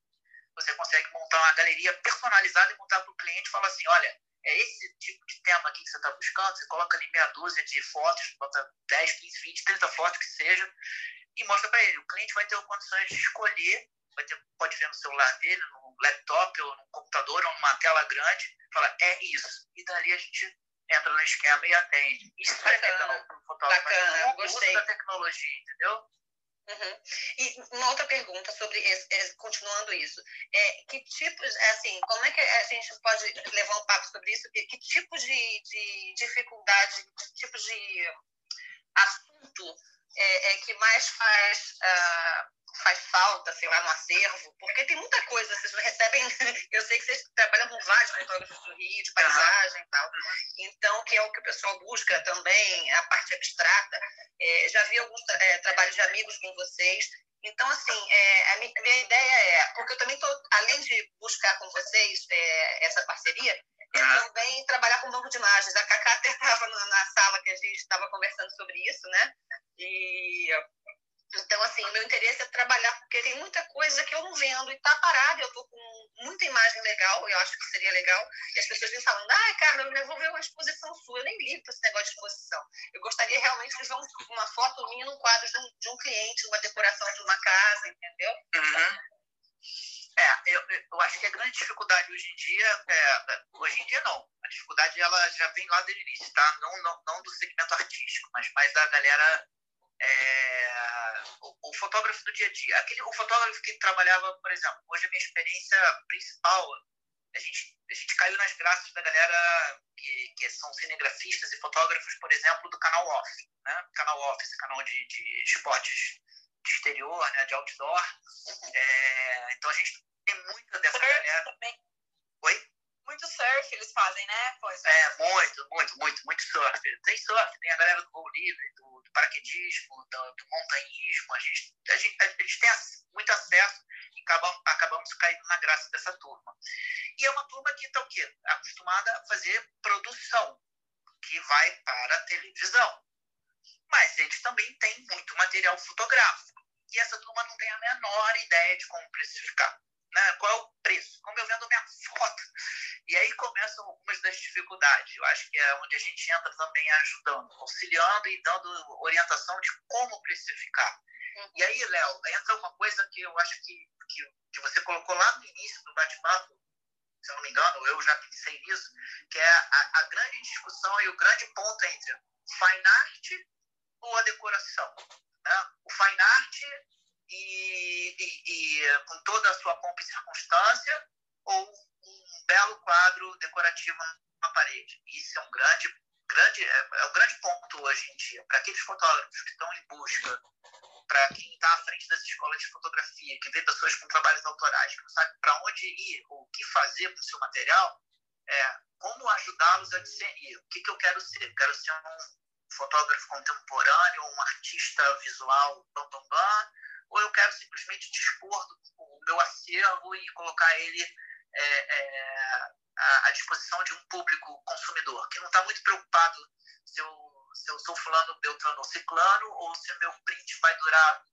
você consegue montar uma galeria personalizada e montar para o cliente e falar assim, olha, é esse tipo de tema aqui que você está buscando, você coloca ali meia dúzia de fotos, bota 10, 15, 20, 30 fotos que seja, e mostra para ele. O cliente vai ter condições de escolher, vai ter, pode ver no celular dele, no laptop, ou no computador, ou numa tela grande, falar, é isso. E dali a gente entra no esquema e atende. Isso é legal para o fotógrafo. Bacana, gostei. da tecnologia, entendeu? Uhum. E uma outra pergunta sobre esse, é, continuando isso, é, que tipos, é, assim, como é que a gente pode levar um papo sobre isso? Que, que tipos de, de dificuldade, que tipos de assunto é, é que mais faz uh, faz falta, sei lá, no acervo? Porque tem muita coisa, vocês recebem, <laughs> eu sei que vocês trabalham com vários fotógrafos do Rio, de paisagem e tal, então, que é o que o pessoal busca também, a parte abstrata. É, já vi alguns é, trabalhos de amigos com vocês, então, assim, é, a, minha, a, minha, ideia é, porque eu também estou, além de buscar com vocês é, essa parceria, é também trabalhar com banco de imagens. A Cacá até estava na sala que a gente estava conversando sobre isso, né? E então, assim, meu interesse é trabalhar, porque tem muita coisa que eu não vendo e tá parada, eu tô com muita imagem legal, eu acho que seria legal, e as pessoas vêm falando, ah, Carla, eu vou ver uma exposição sua, eu nem ligo para esse negócio de exposição. Eu gostaria realmente de ver uma foto minha num quadro de um, de um cliente, uma decoração de uma casa, entendeu? Uhum. É, eu, eu acho que a grande dificuldade hoje em dia, é, hoje em dia não, a dificuldade ela já vem lá desde o início, tá? Não, não, não do segmento artístico, mas mais da galera é, o, o, fotógrafo do dia a dia. Aquele, o fotógrafo que trabalhava, por exemplo, hoje a minha experiência principal, a gente, a gente caiu nas graças da galera que, que são cinegrafistas e fotógrafos, por exemplo, do canal Off, né? Canal Off, esse canal de, de spots de exterior, né? de outdoor. É, então a gente tem muita dessa galera. Oi? Muito surf eles fazem, né? Pois. É, muito, muito, muito, muito surf. Tem surf, tem a galera do voo livre, do, do paraquedismo, do, do, montanhismo. A gente, a gente, a gente tem muito acesso e acabamos, acabamos caindo na graça dessa turma. E é uma turma que está o quê? Acostumada a fazer produção, que vai para a televisão. Mas eles também têm muito material fotográfico. E essa turma não tem a menor ideia de como precificar né? qual é o preço, como eu vendo minha <laughs> foto. E aí começam algumas das dificuldades. Eu acho que é onde a gente entra também ajudando, auxiliando e dando orientação de como precificar. Uhum. E aí, Léo, entra uma coisa que eu acho que, que, que você colocou lá no início do bate-papo, se eu não me engano, eu já pensei nisso, que é a, a grande discussão e o grande ponto entre fine art ou a decoração. Né? O fine art e, e, e, com toda a sua pompa e circunstância, ou um belo quadro decorativo na parede. Isso é um grande, grande, é, é um grande ponto hoje em dia. Para aqueles fotógrafos que estão em busca, para quem está à frente das escolas de fotografia, que vê pessoas com trabalhos autorais, que não sabe para onde ir ou o que fazer com o seu material, é como ajudá-los a discernir o que, que eu quero ser. Quero ser um fotógrafo contemporâneo, um artista visual, bam, bam, bam, ou eu quero simplesmente dispor do meu acervo e colocar ele é, é, à, disposição de um público consumidor, que não está muito preocupado se eu, se eu sou fulano, beltrano ou ciclano, ou se meu print vai durar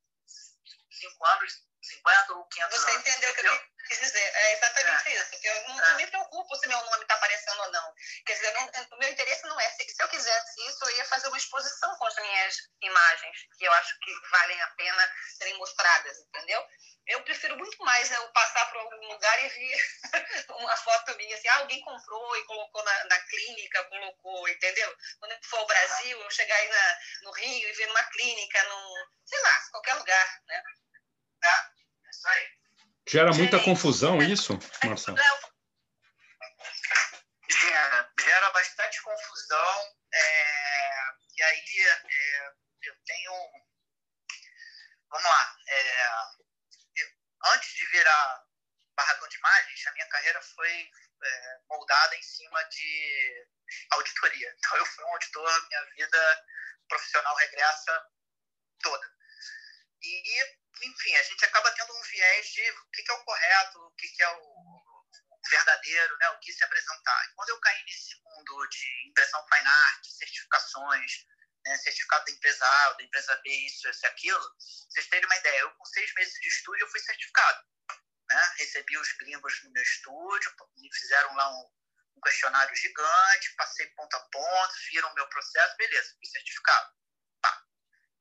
cinco anos, 50 ou 500 Você anos. entendeu o que eu quis dizer? É exatamente é. isso. Eu não, é. me preocupo se meu nome está aparecendo ou não. Quer dizer, o meu interesse não é. Se, se, eu quisesse isso, eu ia fazer uma exposição com as minhas imagens, que eu acho que valem a pena serem mostradas, entendeu? Eu prefiro muito mais eu passar por algum lugar e ver <laughs> uma foto minha, assim, ah, alguém comprou e colocou na, na, clínica, colocou, entendeu? Quando for ao Brasil, eu chegar aí na, no Rio e ver numa clínica, num, sei lá, qualquer lugar, né? Tá? É. Gera muita confusão isso, Marcelo? Gera, gera bastante confusão. É, e aí é, eu tenho. Vamos lá. É, eu, antes de virar barracão de imagens, a minha carreira foi é, moldada em cima de auditoria. <laughs> Então eu fui um auditor, minha vida profissional regressa toda. E enfim, a gente acaba tendo um viés de o que, é o correto, o que, é o verdadeiro, né, o que se apresentar. Quando eu caí nesse mundo de impressão fine art, certificações, né, certificado da empresa A, da empresa B, isso, isso, aquilo, vocês terem uma ideia, eu com seis meses de estúdio eu fui certificado. Né? Recebi os gringos no meu estúdio, me fizeram lá um, um questionário gigante, passei ponto a ponto, viram o meu processo, beleza, fui certificado.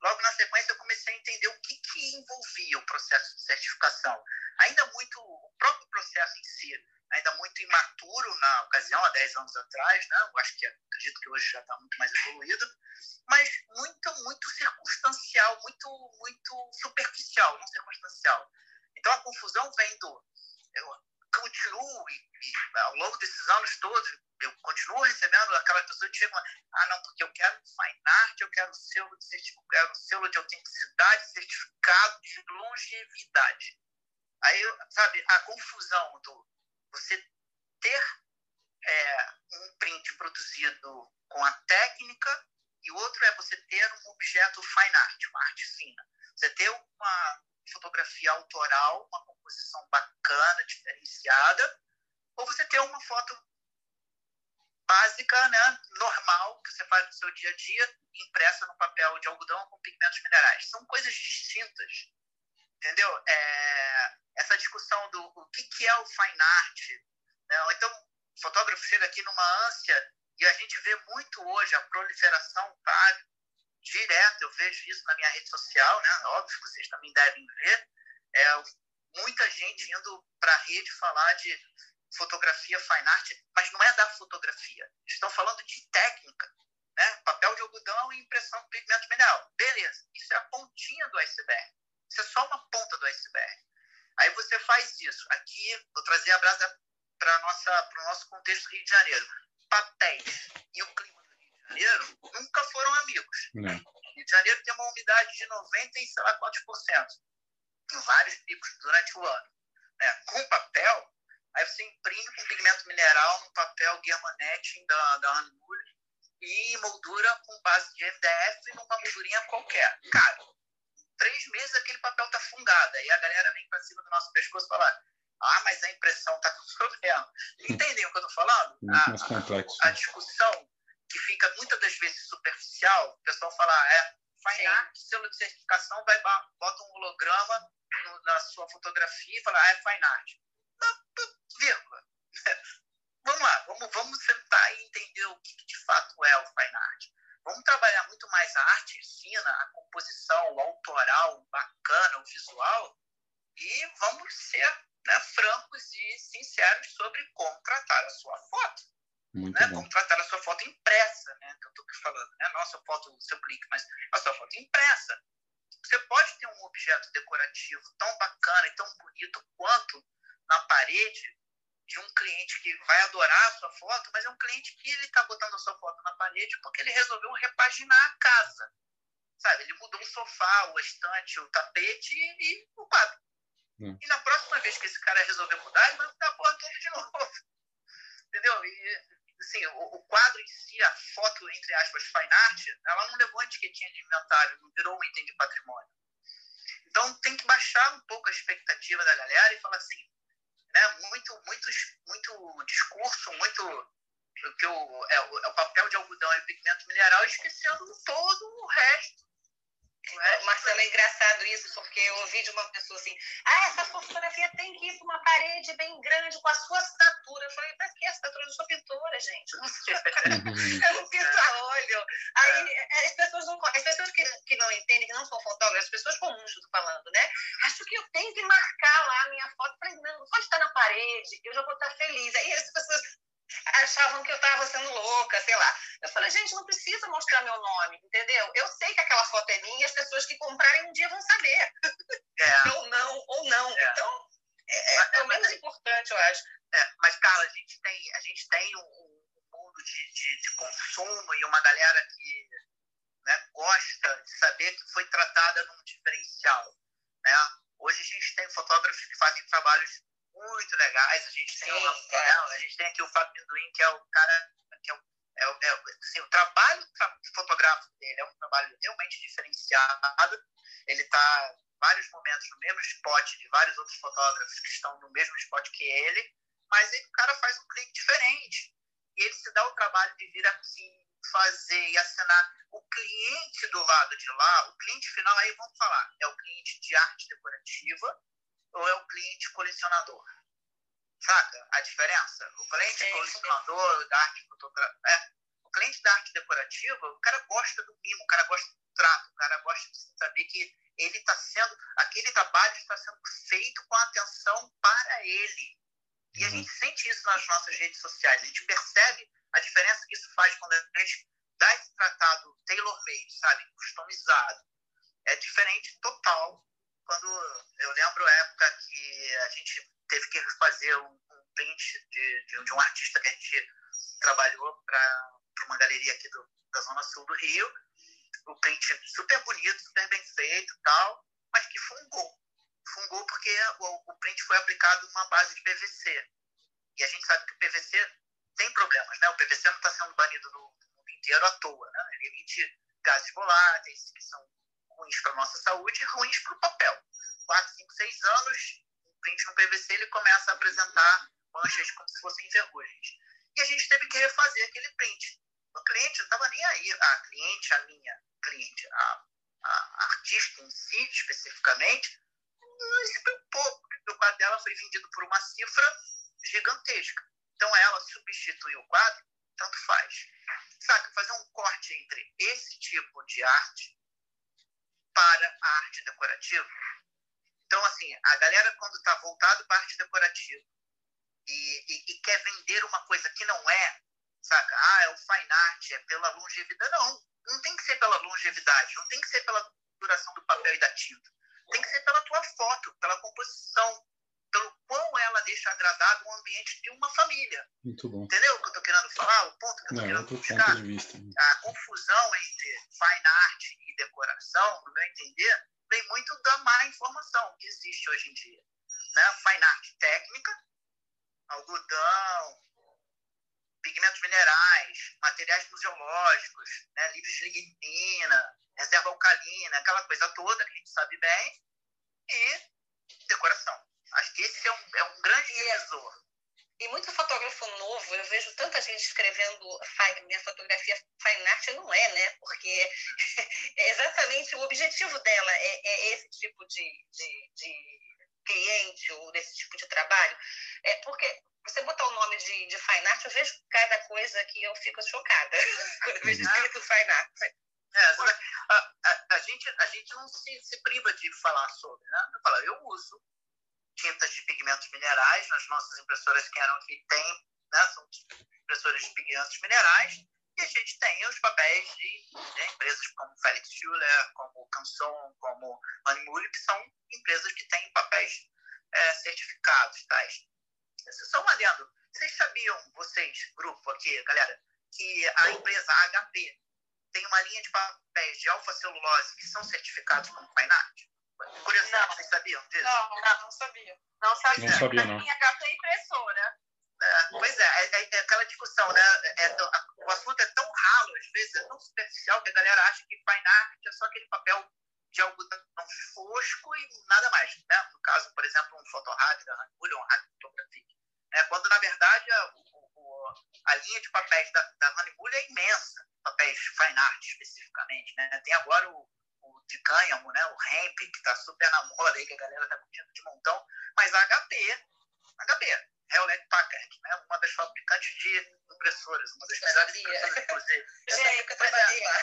Logo na sequência, eu comecei a entender o que, que envolvia o processo de certificação. Ainda muito, o próprio processo em si, ainda muito imaturo na ocasião, há 10 anos atrás, né? Eu acho que acredito que hoje já está muito mais evoluído, mas muito, muito circunstancial, muito, muito superficial, não circunstancial. Então a confusão vem do. Continuo, e, ao longo desses anos todos, eu continuo recebendo aquelas pessoas que chegam, ah, não, porque eu quero fine art, eu quero selo de selo de autenticidade, certificado de longevidade. Aí, sabe, a confusão do você ter é, um print produzido com a técnica e o outro é você ter um objeto fine art, uma arte fina. Você ter uma fotografia autoral, uma composição bacana, diferenciada, ou você ter uma foto básica, né, normal, que você faz no seu dia a dia, impressa no papel de algodão com pigmentos minerais. São coisas distintas, entendeu? É, essa discussão do o que, que é o fine art, né? Então o fotógrafo chega aqui numa ânsia e a gente vê muito hoje a proliferação, tá? Direto, eu vejo isso na minha rede social, né? Óbvio vocês também devem ver. É, muita gente indo para a rede falar de fotografia fine art, mas não é da fotografia. Estão falando de técnica, né? Papel de algodão e impressão com pigmento mineral. Beleza, isso é a pontinha do iceberg. Isso é só uma ponta do iceberg. Aí você faz isso. Aqui, vou trazer a brasa para o nosso contexto Rio de Janeiro. Papéis e o clima de Janeiro nunca foram amigos. Não. Rio de Janeiro tem uma umidade de 90 e sei lá quantos por cento. Em vários picos durante o ano. Né? Com papel, aí você imprime com pigmento mineral no papel Germanet da, da Anmur e moldura com base de MDF numa moldurinha qualquer. Cara, três meses aquele papel tá fungado. Aí a galera vem para cima do nosso pescoço e fala: Ah, mas a impressão tá com <laughs> problema. <laughs> Entendem o que eu tô falando? Muito mais complexo. A, a, discussão que fica muitas das vezes superficial, o pessoal fala: ah, É, fine art, selo de certificação, vai, bota um holograma no, na sua fotografia e fala: Ah, é fine art. Vírgula. <laughs> vamos lá, vamos, vamos sentar e entender o que, que de fato é o fine art. Vamos trabalhar muito mais a arte fina, a composição, o autoral, o bacana, o visual, e vamos ser né, francos e sinceros sobre como tratar a sua foto. Muito né? Bom. Como tratar a sua foto impressa, né? Que eu estou falando, né? Não a sua foto, o seu clique, mas a sua foto impressa. Você pode ter um objeto decorativo tão bacana e tão bonito quanto na parede, de um cliente que vai adorar a sua foto, mas é um cliente que ele está botando a sua foto na parede porque ele resolveu repaginar a casa. Sabe? Ele mudou o sofá, o estante, o tapete e, e o quadro. Hum. E na próxima vez que esse cara resolver mudar, ele vai mudar a porra toda de <laughs> novo. Entendeu? E, assim, o, o, quadro em si, a foto, entre aspas, fine art, ela não levou etiquetinha de inventário, não virou um item de patrimônio. Então tem que baixar um pouco a expectativa da galera e falar assim, né, muito, muito, muito discurso, muito que o, é, o, é o papel de algodão e pigmento mineral, esquecendo todo o resto é, Marcelo, é engraçado isso, porque eu ouvi de uma pessoa assim: ah, essa fotografia tem que ir para uma parede bem grande com a sua assinatura. Eu falei: para que assinatura? Eu não sou pintora, gente. <laughs> eu não pinto a óleo. Aí é, as pessoas não, as pessoas que, que não entendem, que não são fotógrafas, as pessoas comuns, estou falando, né? Acho que eu tenho que marcar lá a minha foto. Falei: não, pode estar na parede, eu já vou estar feliz. Aí as pessoas achavam que eu estava sendo louca, sei lá. Eu falei, gente, não precisa mostrar meu nome, entendeu? Eu sei que aquela foto é minha e as pessoas que comprarem um dia vão saber. É. <laughs> ou não, ou não. É. Então, é, é, é, o menos importante, eu acho. É, mas, Carla, a gente tem, a gente tem um, um mundo de, de, de, consumo e uma galera que né, gosta de saber que foi tratada num diferencial. Né? Hoje a gente tem fotógrafos que fazem trabalhos muito legais. A gente tem, Sim, é. a gente tem aqui o Fábio Pinduim, que é o cara que é o, é, é, assim, o trabalho fotográfico dele é um trabalho realmente diferenciado. Ele está vários momentos no mesmo spot de vários outros fotógrafos que estão no mesmo spot que ele, mas ele, o cara faz um clique diferente. E ele se dá o trabalho de vir aqui fazer e assinar o cliente do lado de lá, o cliente final, aí vamos falar, é o cliente de arte decorativa, ou é o cliente colecionador? Saca a diferença? O cliente sim, colecionador sim. da arte fotográfica. É, o cliente da arte decorativa, o cara gosta do mimo, o cara gosta do trato, o cara gosta de saber que ele está sendo. aquele trabalho está sendo feito com atenção para ele. E a gente sente isso nas nossas redes sociais. A gente percebe a diferença que isso faz quando a gente dá esse tratado tailor-made, sabe? Customizado. É diferente total quando eu lembro a época que a gente teve que fazer um, print de, de, de, um artista que a gente trabalhou para uma galeria aqui do, da Zona Sul do Rio. O print super bonito, super bem feito tal, mas que fungou. Fungou porque o, o print foi aplicado numa base de PVC. E a gente sabe que o PVC tem problemas, né? O PVC não está sendo banido no mundo inteiro à toa, né? Ele emite gases voláteis que são ruins para a nossa saúde e ruins para o papel. 4, 5, 6 anos, o print no PVC ele começa a apresentar manchas como se fossem verrugens. E a gente teve que refazer aquele print. O cliente não estava nem aí. A cliente, a minha cliente, a, a artista em si, especificamente, não se preocupou, porque o quadro dela foi vendido por uma cifra gigantesca. Então ela substituiu o quadro, tanto faz. Sabe, fazer um corte entre esse tipo de arte para a arte decorativa. Então, assim, a galera, quando está voltado para a arte decorativa e, e, e, quer vender uma coisa que não é, saca? Ah, é o fine art, é pela longevidade. Não, não tem que ser pela longevidade, não tem que ser pela duração do papel e da tinta. Tem que ser pela tua foto, pela composição, pelo quão ela deixa agradável o ambiente de uma família. Muito bom. Entendeu o que eu estou querendo falar? O ponto que eu estou querendo buscar? A confusão entre fine art e decoração, no meu entender, vem muito da má informação que existe hoje em dia. Né? Fine art técnica, algodão, pigmentos minerais, materiais museológicos, né? livros de lignina, reserva alcalina, aquela coisa toda que a gente sabe bem, e decoração. Acho que esse é um, é um grande divisor. E muito fotógrafo novo, eu vejo tanta gente escrevendo minha fotografia fine art, não é, né? Porque <laughs> é exatamente o objetivo dela é, é esse tipo de, de, de, cliente ou desse tipo de trabalho. É porque você botar o nome de, de fine art, eu vejo cada coisa que eu fico chocada <laughs> quando eu vejo escrito fine art. É, a, a, a, gente, a gente não se, se priva de falar sobre, né? Eu, falo, eu uso tintas de pigmentos minerais nas nossas impressoras Canon que tem, né, são impressoras de pigmentos minerais, e a gente tem os papéis de, de empresas como Felix Schuller, como Canson, como Animule, que são empresas que têm papéis é, certificados, tais. Só um adendo. Vocês sabiam, vocês, grupo aqui, galera, que a empresa HP tem uma linha de papéis de alfa-celulose que são certificados como Art? Curiosidade, não. vocês sabiam disso? Não, não, não sabia. Não sabia. Não sabia, não. Minha gata é impressora. É, pois é, é, é, é, aquela discussão, né? É, o assunto é tão ralo, às vezes é tão superficial que a galera acha que fine art é só aquele papel de algodão fosco e nada mais. Né? No caso, por exemplo, um fotorrádio ou um rádio fotográfico. Né? Quando, na verdade, a, o, a linha de papéis da, da Honeymoon é imensa, papéis fine art especificamente. Né? Tem agora o de cânhamo, né? o Hemp, que está super na moda aí, que a galera está curtindo de montão, mas a HP, HP, Hewlett Packard, né? uma das fabricantes de impressoras, uma das melhores impressoras, inclusive. <laughs> Gente, eu trabalhei lá.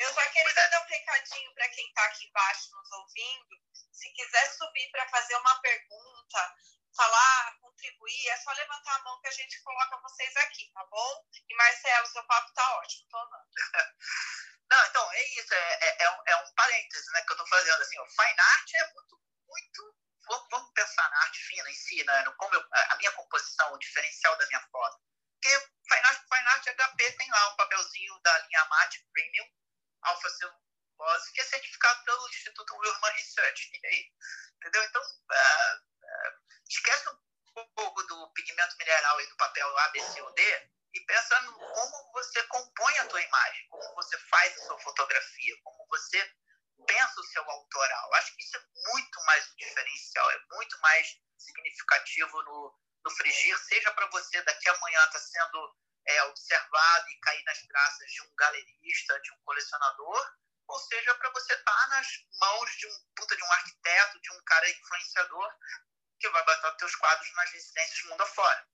Eu só queria dar um recadinho para quem está aqui embaixo nos ouvindo. Se quiser subir para fazer uma pergunta, falar, contribuir, é só levantar a mão que a gente coloca vocês aqui, tá bom? E Marcelo, seu papo tá ótimo, tô amando. <laughs> Não, então, é isso, é, é, é, um, é um né, que eu estou fazendo. Assim, o fine art é muito, muito. Vamos pensar na arte fina em si, né, como eu, a minha composição, o diferencial da minha foto. Porque fine art, fine art HP tem lá um papelzinho da linha Mate Premium, Alpha Celulose, que é certificado pelo Instituto Wilman Research. E aí? Entendeu? Então, uh, uh, esquece um pouco do pigmento mineral e do papel A, B, C ou D e pensa no como você compõe a tua imagem, como você faz a sua fotografia, como você pensa o seu autoral. Acho que isso é muito mais um diferencial, é muito mais significativo no, no frigir, seja para você daqui a amanhã estar tá sendo é, observado e cair nas graças de um galerista, de um colecionador, ou seja, para você estar tá nas mãos de um puta de um arquiteto, de um cara influenciador que vai botar teus quadros nas residências mundo afora.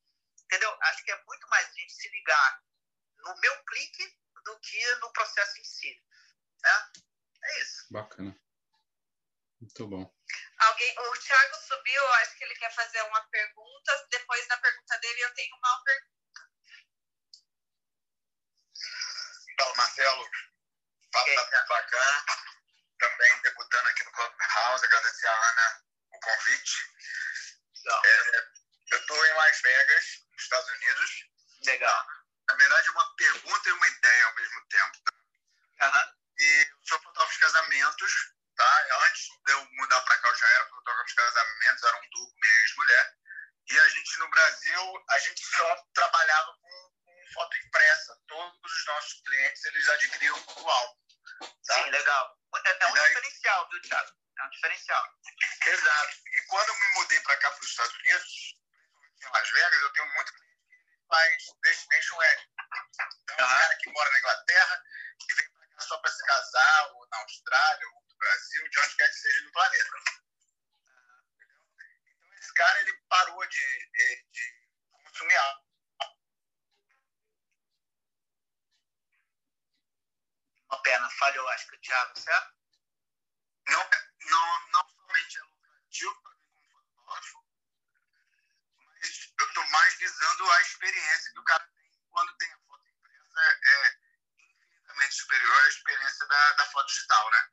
Entendeu? Acho que é muito mais a gente se ligar no meu clique do que no processo em si. Né? É isso. Bacana. Muito bom. Alguém, o Thiago subiu, acho que ele quer fazer uma pergunta. Depois da pergunta dele, eu tenho uma pergunta. Fala, Marcelo. Papo tá, tá bacana. Também debutando aqui no Clubhouse, agradecer a Ana o convite. É, eu estou em Las Vegas nos Estados Unidos. Legal. Na verdade, é uma pergunta e uma ideia ao mesmo tempo. Tá? Uhum. E sou fotógrafo de casamentos, tá? Antes de eu mudar para cá, eu já era fotógrafo de casamentos, era um duplo, minha ex-mulher. E a gente, no Brasil, a gente só trabalhava com, com foto impressa. Todos os nossos clientes, eles adquiriam o álbum. Tá? Sim, legal. É, é um daí... diferencial, viu, Thiago? É um diferencial. Exato. E quando eu me mudei para cá, para os Estados Unidos, em Las Vegas, eu tenho muito cliente que faz destination wedding. Então, uhum. um cara que mora na Inglaterra, que vem para cá só para se casar, ou na Austrália, ou no Brasil, de onde quer que seja no planeta. Então, esse cara, ele parou de, de, de consumir água. Uma pena falhou, acho que o Thiago, certo? Não, não, não somente é lucrativo para mim como fotógrafo, a experiência que o cara tem quando tem a foto impressa é infinitamente superior à experiência da, da foto digital, né?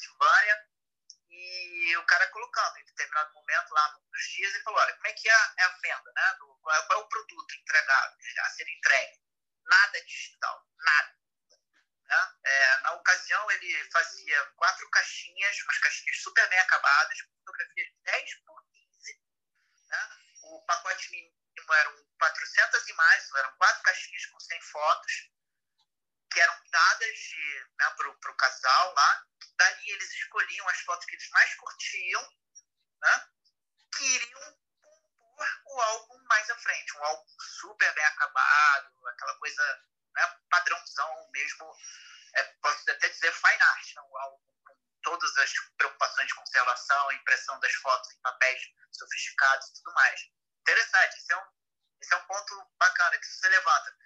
Silvânia, e o cara colocando em determinado momento lá nos dias e falou, olha, como é que é, é a, venda, né? Do, qual, é, qual, é, o produto entregado, a ser entregue? Nada digital, nada. Né? É, na ocasião ele fazia quatro caixinhas, umas caixinhas super bem acabadas, com fotografias 10 por 15. Né? O pacote mínimo eram 400 imagens, eram quatro caixinhas com 100 fotos que eram dadas né, para o casal lá. Dali eles escolhiam as fotos que eles mais curtiam, né, que iriam compor o álbum mais à frente. Um álbum super bem acabado, aquela coisa né, padrãozão mesmo, é, posso até dizer fine art, né, um álbum com todas as preocupações de conservação, impressão das fotos em papéis sofisticados e tudo mais. Interessante, esse é um, esse é um ponto bacana que você levanta.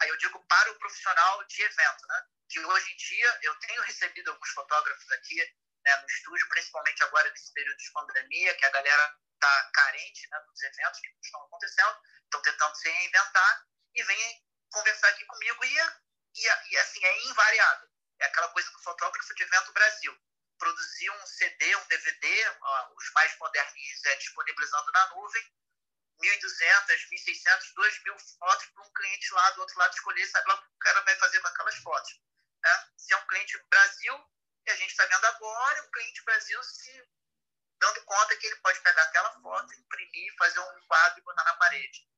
Aí eu digo para o profissional de evento, né? Que hoje em dia eu tenho recebido alguns fotógrafos aqui né, no estúdio, principalmente agora nesse período de pandemia, que a galera está carente né, dos eventos que estão acontecendo, estão tentando se reinventar e vem conversar aqui comigo e, e, e assim, é invariável. É aquela coisa do fotógrafo de evento Brasil. Produzir um CD, um DVD, ó, os mais modernos é disponibilizando na nuvem, 1.200, 1.600, 2.000 fotos para um cliente lá do outro lado escolher, sabe lá o que o cara vai fazer com aquelas fotos. Né? Se é um cliente Brasil, e a gente está vendo agora, o cliente Brasil se dando conta que ele pode pegar aquela foto, imprimir, fazer um quadro e botar na parede.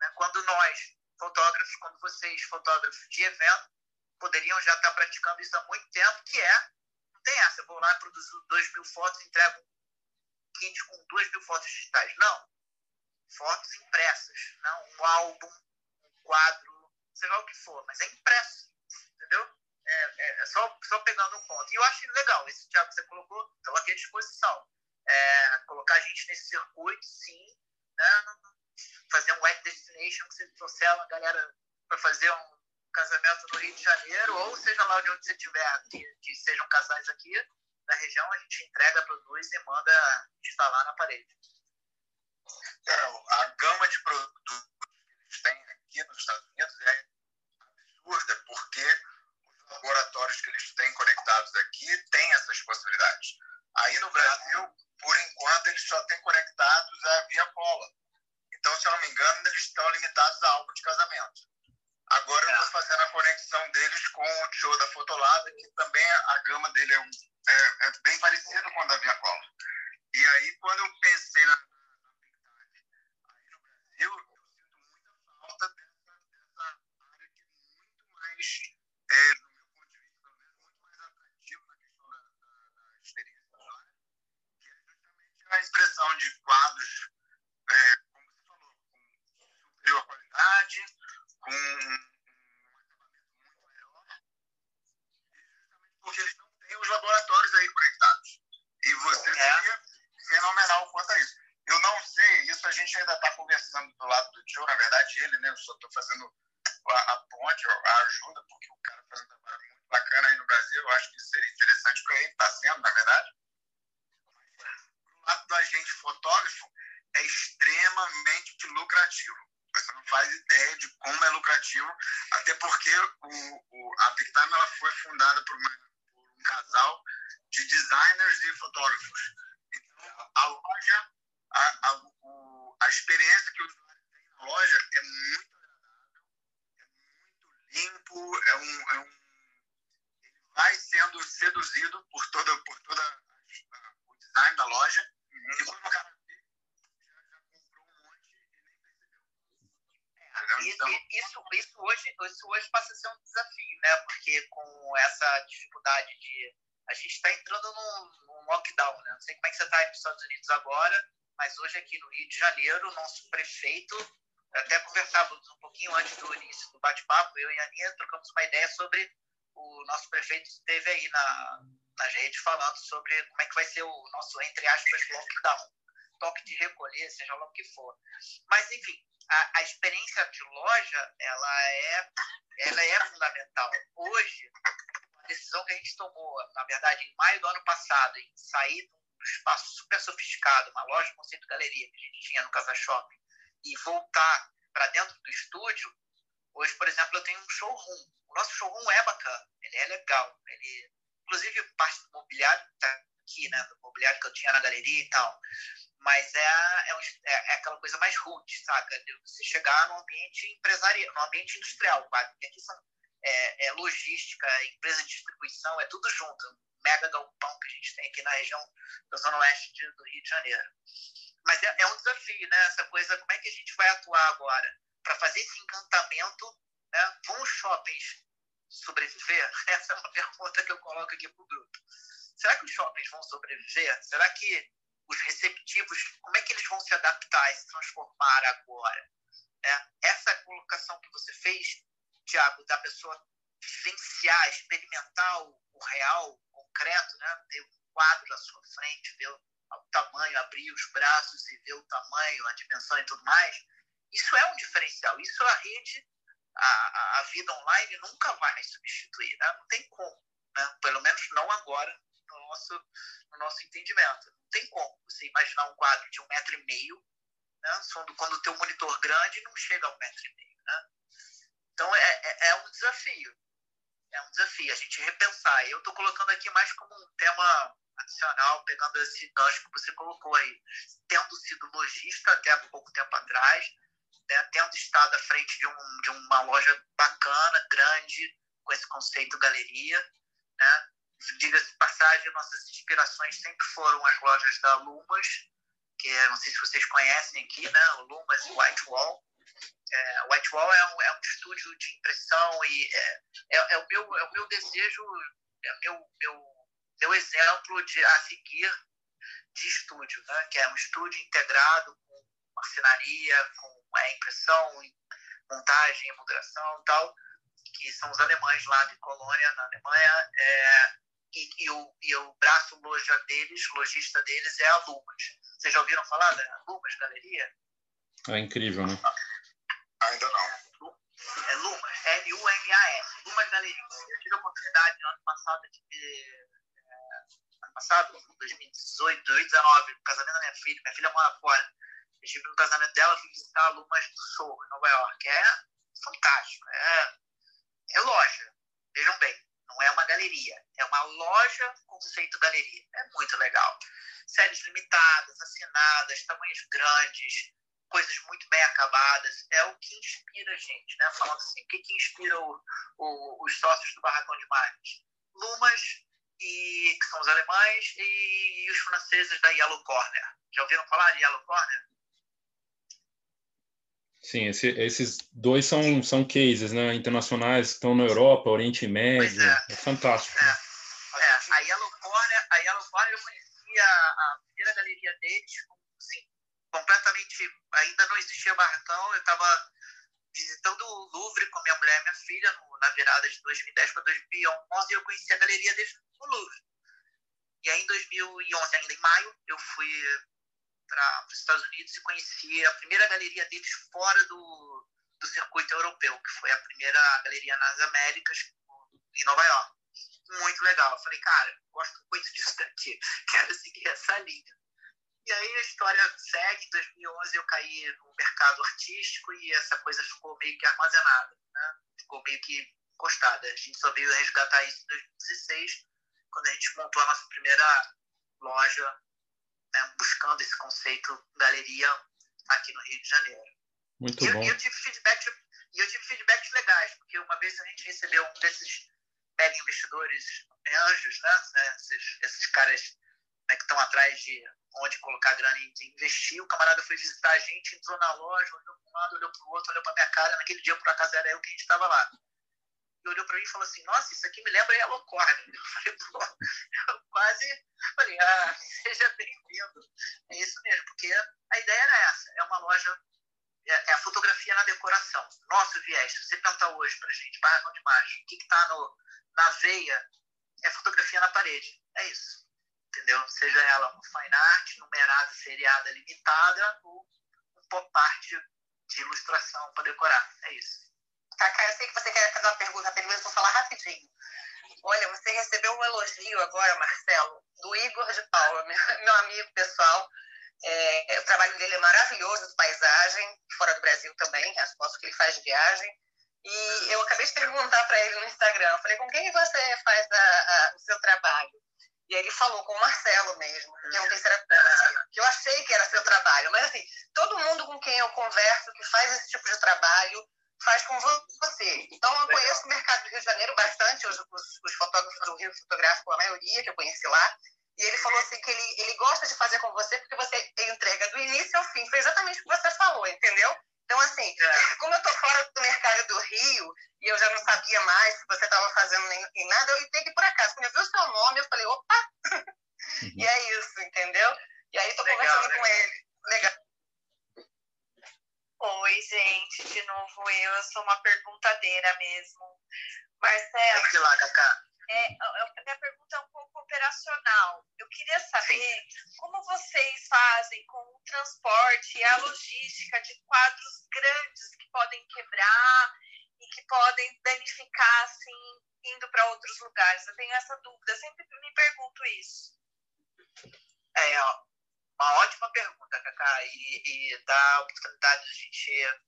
Né? Quando nós, fotógrafos, como vocês, fotógrafos de evento, poderiam já estar praticando isso há muito tempo, que é, não tem essa, eu vou lá, produzo 2 mil fotos, entrego um kit com 2 mil fotos digitais. Não fotos impressas, não um álbum, um quadro, seja o que for, mas é impresso, entendeu? É, é, é só, só pegando um ponto. E eu acho legal esse Thiago que você colocou, estou aqui à disposição. É, colocar a gente nesse circuito, sim, né? fazer um web destination, que você trouxer uma galera para fazer um casamento no Rio de Janeiro, ou seja lá de onde você estiver, que, que sejam casais aqui da região, a gente entrega, produz e manda instalar na parede. Então, a gama de produtos que eles têm aqui nos Estados Unidos é absurda, porque os laboratórios que eles têm conectados aqui têm essas possibilidades. Aí no Brasil, por enquanto, eles só têm conectados a via Pola. Então, se eu não me engano, eles estão limitados a álbum de casamento. Agora eu estou fazendo a conexão deles com o show da Fotolab, que também a gama dele é, um, é, é bem parecida com a da Via Cola. E aí, quando eu pensei na como você falou, com superior qualidade, com um acabamento muito melhor, justamente porque eles não têm os laboratórios aí conectados. E você é. seria fenomenal quanto a isso. Eu não sei, isso a gente ainda está conversando do lado do Joe, na verdade ele, né? Eu só estou fazendo a, a, ponte, a ajuda, porque o cara faz um trabalho muito bacana aí no Brasil. Eu acho que seria interessante para ele, está sendo, na verdade. Do lado do agente fotógrafo, é extremamente lucrativo. Você não faz ideia de como é lucrativo, até porque o, o, a Pictime ela foi fundada por, uma, por um casal de designers e fotógrafos. Então, a loja a, a, o, a experiência que o usuário tem na loja é muito limpo, é um, é um, ele vai sendo seduzido por toda, por toda o design da loja. Uhum. E quando o cara vê, já, já comprou um monte e nem percebeu. É, então, isso, isso, hoje, isso hoje passa a ser um desafio, né? Porque com essa dificuldade de. A gente está entrando num, num, lockdown, né? Não sei como é que você está nos Estados Unidos agora, mas hoje aqui no Rio de Janeiro, o nosso prefeito, até conversávamos um pouquinho antes do início do bate-papo, eu e a Aninha trocamos uma ideia sobre o nosso prefeito esteve aí na, nas redes falando sobre como é que vai ser o nosso, entre aspas, lockdown, toque de recolher, seja lá o que for. Mas, enfim, a, a experiência de loja, ela é, ela é fundamental. Hoje, a decisão que a gente tomou, na verdade, em maio do ano passado, em sair espaço super sofisticado, uma loja de conceito galeria que a gente tinha no Casa Shopping, e voltar para dentro do estúdio, hoje, por exemplo, eu tenho um showroom. O nosso showroom é bacana, ele é legal. Ele, inclusive, parte do mobiliário está aqui, né? Do mobiliário que eu tinha na galeria e tal. Mas é, é, um, é, é aquela coisa mais rude, saca? De você chegar num ambiente empresarial, num ambiente industrial, quase. Porque aqui são, é, é logística, empresa de distribuição, é tudo junto mega galpão que a gente tem aqui na região da Zona Oeste do Rio de Janeiro. Mas é, é, um desafio, né? Essa coisa, como é que a gente vai atuar agora para fazer esse encantamento? Né? Vão os shoppings sobreviver? <laughs> Essa é uma pergunta que eu coloco aqui para o grupo. Será que os shoppings vão sobreviver? Será que os receptivos, como é que eles vão se adaptar e se transformar agora? É, essa colocação que você fez, Tiago, da pessoa vivenciar, experimentar o, o real, o concreto, né? ter um quadro à sua frente, ver o, tamanho, abrir os braços e ver o tamanho, a dimensão e tudo mais, isso é um diferencial. Isso a rede, a, a vida online nunca vai substituir, né? não tem como. Né? Pelo menos não agora, no nosso, no nosso entendimento. Não tem como você imaginar um quadro de um metro e meio, né? quando o teu monitor grande não chega a um metro e meio. Né? Então é, é, é um desafio. É um desafio a gente repensar. Eu estou colocando aqui mais como um tema adicional, pegando esse gancho que você colocou aí. Tendo sido lojista até pouco tempo atrás, né? tendo estado à frente de, um, de uma loja bacana, grande, com esse conceito galeria, né? diga-se passagem, nossas inspirações sempre foram as lojas da Lumas, que é, não sei se vocês conhecem aqui, né? O Lumas e White Wall. É, White Wall é um, é um estúdio de impressão e é, é, é, o, meu, é o meu desejo, é meu, meu, meu exemplo de, a seguir de estúdio, né? que é um estúdio integrado com marcenaria, com a impressão, montagem, emulgração e tal, que são os alemães lá de Colônia, na Alemanha. É, e, e, o, e o braço loja deles, lojista deles, é a Lumas. Vocês já ouviram falar da Lumas Galeria? É incrível, né? Ainda não. É Lumas, L-U-M-A-S, Lumas Galeria. Eu tive a oportunidade no ano passado de. Passado, 2018, 2019, no casamento da minha filha. Minha filha mora fora. Eu estive no casamento dela, fui visitar a Lumas do Sul, em Nova York. É fantástico. É, é loja. Vejam bem não é uma galeria, é uma loja conceito galeria. É muito legal. Séries limitadas, assinadas, tamanhos grandes, coisas muito bem acabadas. É o que inspira a gente, né? Falando assim, o que, que inspira o, o, os sócios do Barracão de Marques? Lumas, e, que são os alemães, e, os franceses da Yellow Corner. Já ouviram falar de Yellow Corner? Sim, esse, esses dois são, são cases né, internacionais que estão na Europa, Oriente Médio. É. é. fantástico. É. É. A Yellow Corner, a Yellow Corner eu conhecia a primeira galeria deles, assim, completamente. Ainda não existia barracão, eu estava visitando o Louvre com minha mulher e minha filha no, na virada de 2010 para 2011 e eu conheci a galeria deles no Louvre. E aí, em 2011, ainda em maio, eu fui para os Estados Unidos e conheci a primeira galeria deles fora do, do circuito europeu, que foi a primeira galeria nas Américas, em Nova York. Muito legal. Eu falei, cara, gosto muito disso daqui, <laughs> quero seguir essa linha. E aí a história segue. Em 2011 eu caí no mercado artístico e essa coisa ficou meio que armazenada, né? ficou meio que encostada. A gente só veio resgatar isso em 2016, quando a gente montou a nossa primeira loja né, buscando esse conceito galeria aqui no Rio de Janeiro. Muito e, bom. E eu tive feedback e eu tive feedbacks legais, porque uma vez a gente recebeu um desses mega investidores anjos, né, né esses, esses caras né, que estão atrás de onde colocar grana e investir. O camarada foi visitar a gente, entrou na loja, olhou para um lado, olhou para o outro, olhou para minha cara. Naquele dia, por acaso, era eu que a gente estava lá e olhou para mim e falou assim: Nossa, isso aqui me lembra Yellow Corner. <laughs> Eu falei: Pô, eu quase falei: Ah, <laughs> seja bem-vindo. É isso mesmo, porque a ideia era essa: é uma loja, é, é a fotografia na decoração. Nosso viés. Se você perguntar hoje para a gente, Barracão de Margem, o que está na veia, é fotografia na parede. É isso. Entendeu? Seja ela uma fine art, numerada, seriada, limitada, ou um pop art de ilustração para decorar. É isso. Cacá, eu sei que você quer fazer uma pergunta ele, mas vou falar rapidinho. Olha, você recebeu um elogio agora, Marcelo, do Igor de Paula, meu, amigo pessoal. É, o trabalho dele é maravilhoso, de paisagem, fora do Brasil também, as fotos que ele faz de viagem. E eu acabei de perguntar para ele no Instagram, falei, com quem você faz a, a, o seu trabalho? E aí ele falou com o Marcelo mesmo, que eu, se era, que eu achei que era seu trabalho. Mas assim, todo mundo com quem eu converso que faz esse tipo de trabalho faz com você. Então, eu conheço o mercado do Rio de Janeiro bastante, os, os, os fotógrafos do Rio fotográfico, a maioria que eu conheci lá, e ele falou assim que ele, ele gosta de fazer com você porque você entrega do início ao fim. Foi exatamente o que você falou, entendeu? Então, assim, é. como eu tô fora do mercado do Rio e eu já não sabia mais se você estava fazendo nem, nem, nada, eu entrei por acaso. Quando eu vi o seu nome, eu falei, opa! Uhum. <laughs> e é isso, entendeu? E aí tô conversando né? com ele. Legal. Oi, gente, de novo eu, eu sou uma perguntadeira mesmo. Marcelo. Vamos lá, Cacá. É, a minha pergunta é um pouco operacional. Eu queria saber Sim. como vocês fazem com o transporte e a logística de quadros grandes que podem quebrar e que podem danificar, assim, indo para outros lugares. Eu tenho essa dúvida, sempre me pergunto isso. É, uma ótima pergunta, Cacá, e, e dá a oportunidade de a gente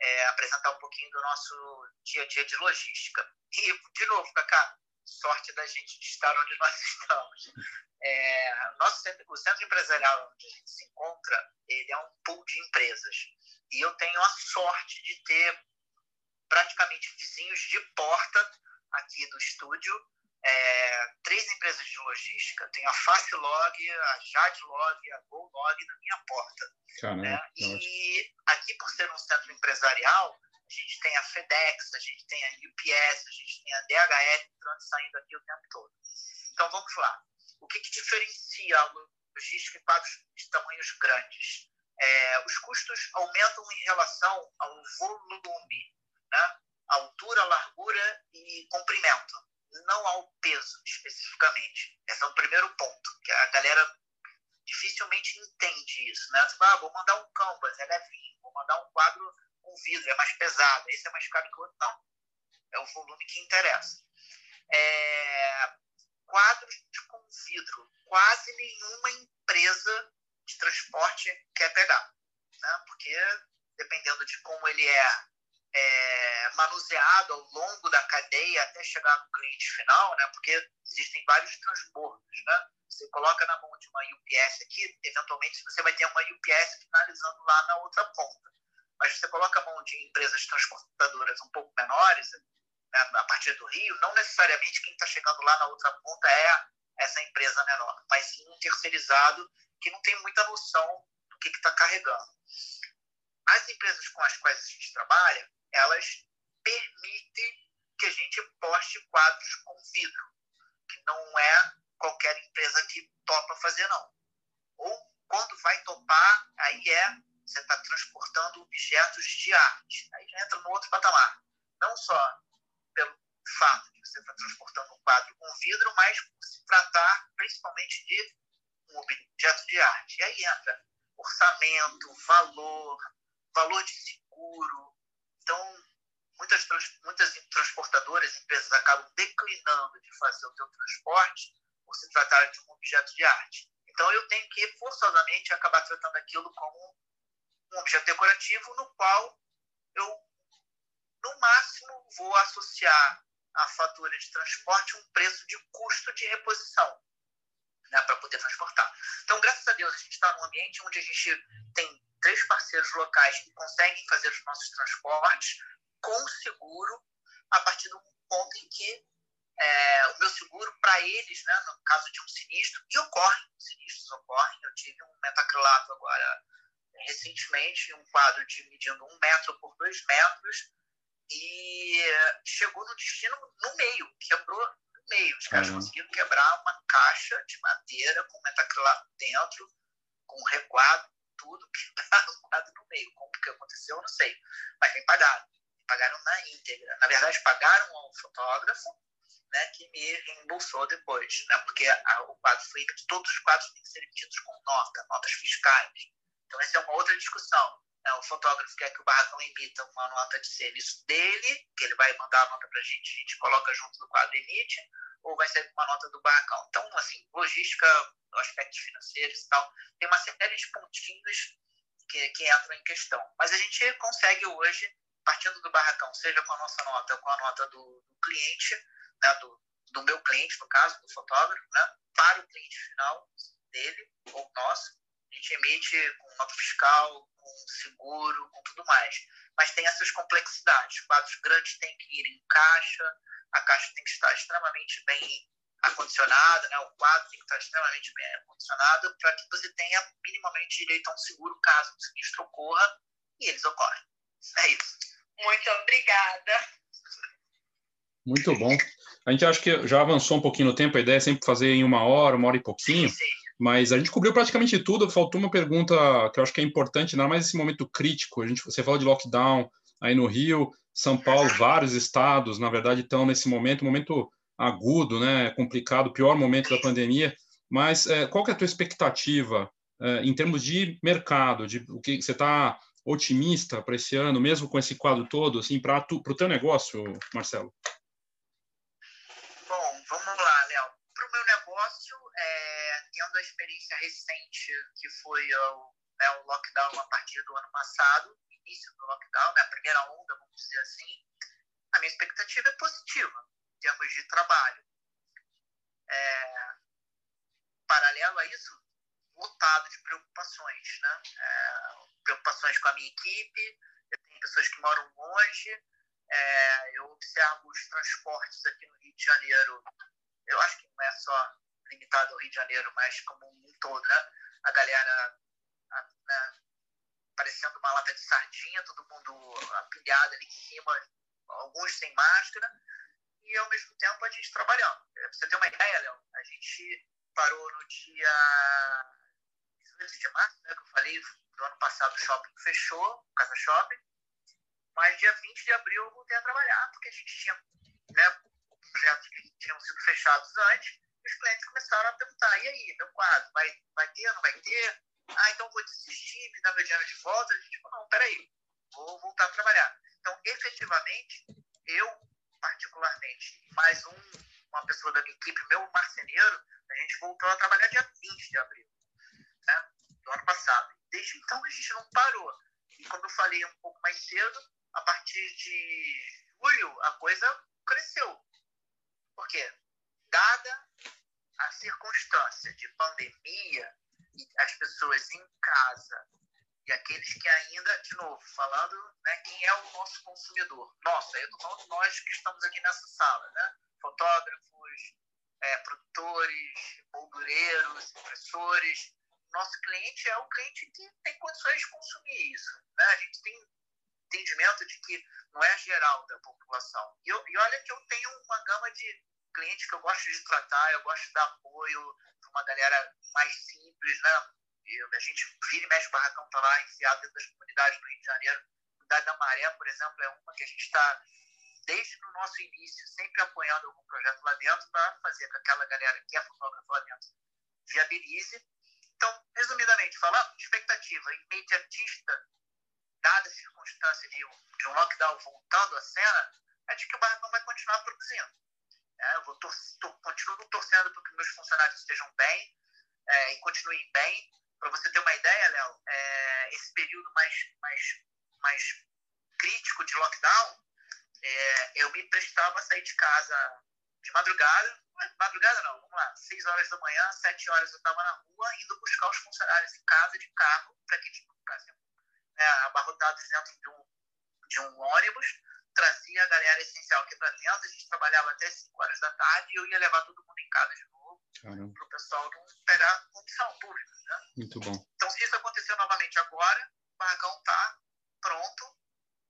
é, apresentar um pouquinho do nosso dia a dia de logística. E, de novo, Cacá, sorte da gente de estar onde nós <laughs> estamos. É, nosso centro, o centro empresarial onde a gente se encontra, ele é um pool de empresas. E eu tenho a sorte de ter praticamente vizinhos de porta aqui do estúdio, é, três empresas de logística. Tenho a Facilog, a Jadlog, a GoLog na minha porta. Caramba, né? E aqui, por ser um centro empresarial, a gente tem a FedEx, a gente tem a UPS, a gente tem a DHL entrando e saindo aqui o tempo todo. Então vamos lá. O que, que diferencia a logística em de tamanhos grandes? É, os custos aumentam em relação ao volume, né? altura, largura e comprimento, não ao peso especificamente. Esse é o primeiro ponto, que a galera dificilmente entende isso. Né? Você fala, ah, vou mandar um canvas, é levinho, vou mandar um quadro com vidro, é mais pesado, esse é mais caro que o outro. Não. É o volume que interessa. É... Quadros com vidro, quase nenhuma empresa de transporte quer pegar. Né? Porque, dependendo de como ele é, é, manuseado ao longo da cadeia até chegar no cliente final, né? porque existem vários transbordos. Né? Você coloca na mão de uma UPS aqui, eventualmente você vai ter uma UPS finalizando lá na outra ponta mas você coloca a mão de empresas transportadoras um pouco menores, né, a partir do Rio, não necessariamente quem está chegando lá na outra ponta é essa empresa menor, mas sim um terceirizado que não tem muita noção do que está carregando. As empresas com as quais a gente trabalha, elas permitem que a gente poste quadros com vidro, que não é qualquer empresa que topa fazer, não. Ou quando vai topar, aí é você está transportando objetos de arte. Aí já entra no outro patamar. Não só pelo fato de você estar tá transportando um quadro com vidro, mas por se tratar principalmente de um objeto de arte. E aí entra orçamento, valor, valor de seguro. Então, muitas, muitas transportadoras, empresas acabam declinando de fazer o seu transporte por se tratar de um objeto de arte. Então, eu tenho que forçosamente acabar tratando aquilo como um objeto decorativo no qual eu, no máximo, vou associar à fatura de transporte um preço de custo de reposição né, para poder transportar. Então, graças a Deus, a gente está num ambiente onde a gente tem três parceiros locais que conseguem fazer os nossos transportes com seguro a partir do ponto em que é, o meu seguro para eles, né, no caso de um sinistro, e ocorrem, sinistros ocorrem, eu tive um metacrilato agora recentemente um quadro de medindo um metro por dois metros e chegou no destino no meio, quebrou no meio. Os caras uhum. conseguiram quebrar uma caixa de madeira com metacrilato dentro, com recuado, tudo, quebraram <laughs> o quadro no meio. Como que aconteceu, eu não sei. Mas me pagaram. Me pagaram na íntegra. Na verdade, pagaram ao fotógrafo, né, que me reembolsou depois, né, porque a, o quadro foi todos os quadros têm que ser emitidos com nota, notas fiscais. Então, essa é uma outra discussão. É, o fotógrafo quer que o barracão emita uma nota de serviço dele, que ele vai mandar a nota para a gente, a gente coloca junto do quadro emite, ou vai ser uma nota do barracão. Então, assim, logística, aspectos financeiros e tal, tem uma série de pontinhos que, que entram em questão. Mas a gente consegue hoje, partindo do barracão, seja com a nossa nota com a nota do, do cliente, né, do, do meu cliente, no caso, do fotógrafo, né, para o cliente final dele ou nosso, a gente emite com nota fiscal, com seguro, com tudo mais. Mas tem essas complexidades. Quadros grandes têm que ir em caixa, a caixa tem que estar extremamente bem ar-condicionado, né? O quadro tem que estar extremamente bem ar-condicionado para que você tenha minimamente direito a um seguro caso o sinistro ocorra e eles ocorrem. É isso. Muito obrigada. Muito bom. A gente acha que já avançou um pouquinho no tempo, a ideia é sempre fazer em uma hora, uma hora e pouquinho. Sim, sim. Mas a gente cobriu praticamente tudo. Faltou uma pergunta que eu acho que é importante, ainda mais nesse momento crítico. A gente, você falou de lockdown aí no Rio, São Paulo, vários estados, na verdade, estão nesse momento, momento agudo, né, complicado, pior momento da pandemia. Mas é, qual que é a tua expectativa é, em termos de mercado? De o que você está otimista para esse ano, mesmo com esse quadro todo, assim, para o teu negócio, Marcelo? Bom, vamos lá, Léo. Para o meu negócio, é, tendo a experiência recente que foi o, né, o lockdown a partir do ano passado, início do lockdown, né, a primeira onda, vamos dizer assim, a minha expectativa é positiva em termos de trabalho. É, paralelo a isso, lotado de preocupações, né? É, preocupações com a minha equipe, eu tenho pessoas que moram longe, é, eu observo os transportes aqui no Rio de Janeiro, eu acho que não é só limitado ao Rio de Janeiro, mas como um todo, né? A galera a, né, parecendo uma lata de sardinha, todo mundo apilhado ali em cima, alguns sem máscara, e ao mesmo tempo a gente trabalhando. Pra você ter uma ideia, Léo, a gente parou no dia 18 de março, né, que eu falei, do ano passado o shopping fechou, o Casa Shopping, mas dia 20 de abril eu voltei a trabalhar, porque a gente tinha né, projetos que tinham sido fechados antes, os clientes começaram a perguntar, e aí, meu quadro, vai, vai ter, não vai ter? Ah, então vou desistir, me dá meu dinheiro de volta? A gente falou, não, peraí, vou voltar a trabalhar. Então, efetivamente, eu, particularmente, mais um, uma pessoa da minha equipe, meu marceneiro, a gente voltou a trabalhar dia 20 de abril, né, do ano passado. Desde então, a gente não parou. E como eu falei um pouco mais cedo, a partir de julho, a coisa cresceu. Por quê? Dada a circunstância de pandemia, as pessoas em casa e aqueles que ainda, de novo, falando né, quem é o nosso consumidor. Nossa, eu estou falando nós que estamos aqui nessa sala, né? Fotógrafos, é, produtores, moldureiros, impressores. Nosso cliente é o cliente que tem condições de consumir isso. Né? A gente tem entendimento de que não é geral da população. E, eu, e olha que eu tenho uma gama de clientes que eu gosto de tratar, eu gosto de dar apoio para uma galera mais simples, né? A gente vira e mexe o barracão tá lá, enfiado dentro das comunidades do Rio de Janeiro. A comunidade da Maré, por exemplo, é uma que a gente está, desde o nosso início, sempre apoiando algum projeto lá dentro para fazer com que aquela galera que é fotógrafa lá dentro viabilize. Então, resumidamente falando, expectativa imediatista, dada a circunstância de um, de um lockdown voltando à cena, é de que o barracão vai continuar produzindo. É, eu vou tor continuo torcendo para que meus funcionários estejam bem é, e continuem bem. Para você ter uma ideia, Léo, é, esse período mais, mais, mais crítico de lockdown, é, eu me prestava a sair de casa de madrugada, madrugada não, vamos lá, 6 horas da manhã, 7 horas eu estava na rua indo buscar os funcionários em casa de carro para que eles não ficassem né, abarrotados dentro de um, de um ônibus trazia a galera essencial aqui para dentro, a gente trabalhava até 5 horas da tarde e eu ia levar todo mundo em casa de novo, para o pessoal não pegar condição pública. Né? Muito bom. Então, se isso acontecer novamente agora, o Barracão está pronto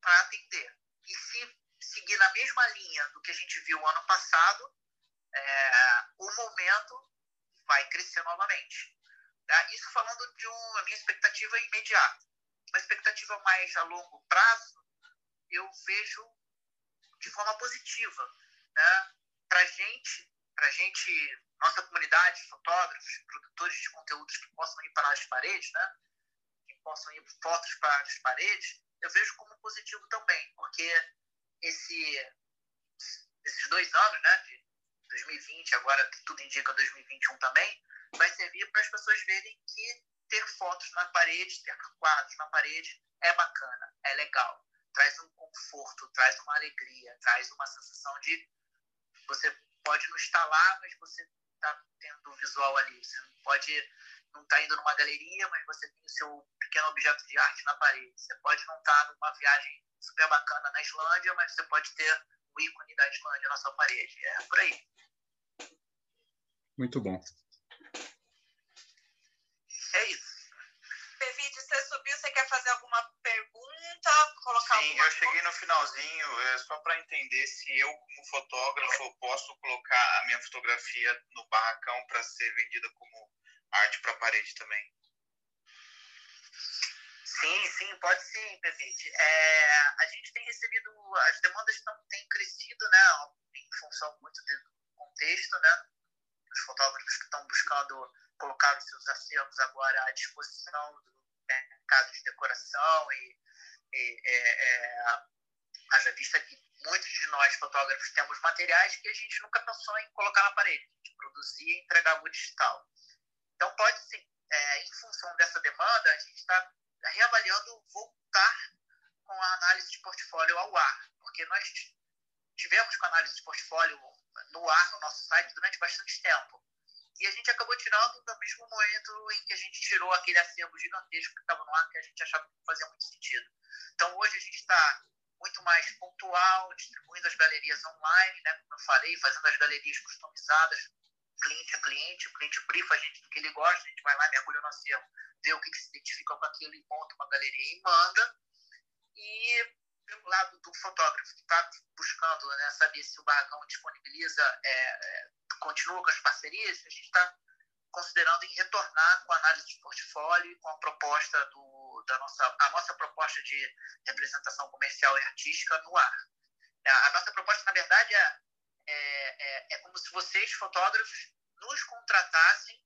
para atender. E se seguir na mesma linha do que a gente viu ano passado, é, o momento vai crescer novamente. Tá? Isso falando de uma minha expectativa imediata. Uma expectativa mais a longo prazo, eu vejo de forma positiva. Né? Para gente, para gente, nossa comunidade, fotógrafos, produtores de conteúdos que possam ir para as paredes, né? que possam ir fotos para as paredes, eu vejo como positivo também, porque esse, esses dois anos, né, de 2020, agora tudo indica 2021 também, vai servir para as pessoas verem que ter fotos na parede, ter quadros na parede é bacana, é legal traz um conforto, traz uma alegria, traz uma sensação de você pode não estar lá, mas você está tendo um visual ali. Você não pode não estar tá indo numa galeria, mas você tem o seu pequeno objeto de arte na parede. Você pode não estar tá numa viagem super bacana na Islândia, mas você pode ter o ícone da Islândia na sua parede. É por aí. Muito bom. É isso. Pevide, você subiu, você quer fazer alguma pergunta? Colocar Sim, eu cheguei no finalzinho, é só para entender se eu, como fotógrafo, posso colocar a minha fotografia no barracão para ser vendida como arte para parede também. Sim, sim, pode sim, Pevite. É, a gente tem recebido, as demandas tão, têm crescido, né, em função muito do contexto, né, os fotógrafos que estão buscando colocar os seus acervos agora à disposição do mercado de decoração e é, é, haja vista que muitos de nós fotógrafos temos materiais que a gente nunca pensou em colocar na parede, de produzir e entregar o digital. Então pode sim, é, em função dessa demanda, a gente está reavaliando voltar com a análise de portfólio ao ar, porque nós tivemos com a análise de portfólio no ar no nosso site durante bastante tempo. E a gente acabou tirando no mesmo momento em que a gente tirou aquele acervo gigantesco que estava no ar, que a gente achava que fazia muito sentido. Então hoje a gente está muito mais pontual, distribuindo as galerias online, né, como eu falei, fazendo as galerias customizadas, cliente a cliente, o cliente brifa a gente do que ele gosta, a gente vai lá, mergulha no acervo, vê o que, que se identifica com aquilo e monta uma galeria e manda. E pelo lado do fotógrafo que está buscando né, saber se o barracão disponibiliza, é, é, continua com as parcerias, a gente está considerando em retornar com a análise de portfólio com a proposta do, da nossa, a nossa proposta de representação comercial e artística no ar. A nossa proposta, na verdade, é, é, é, é como se vocês, fotógrafos, nos contratassem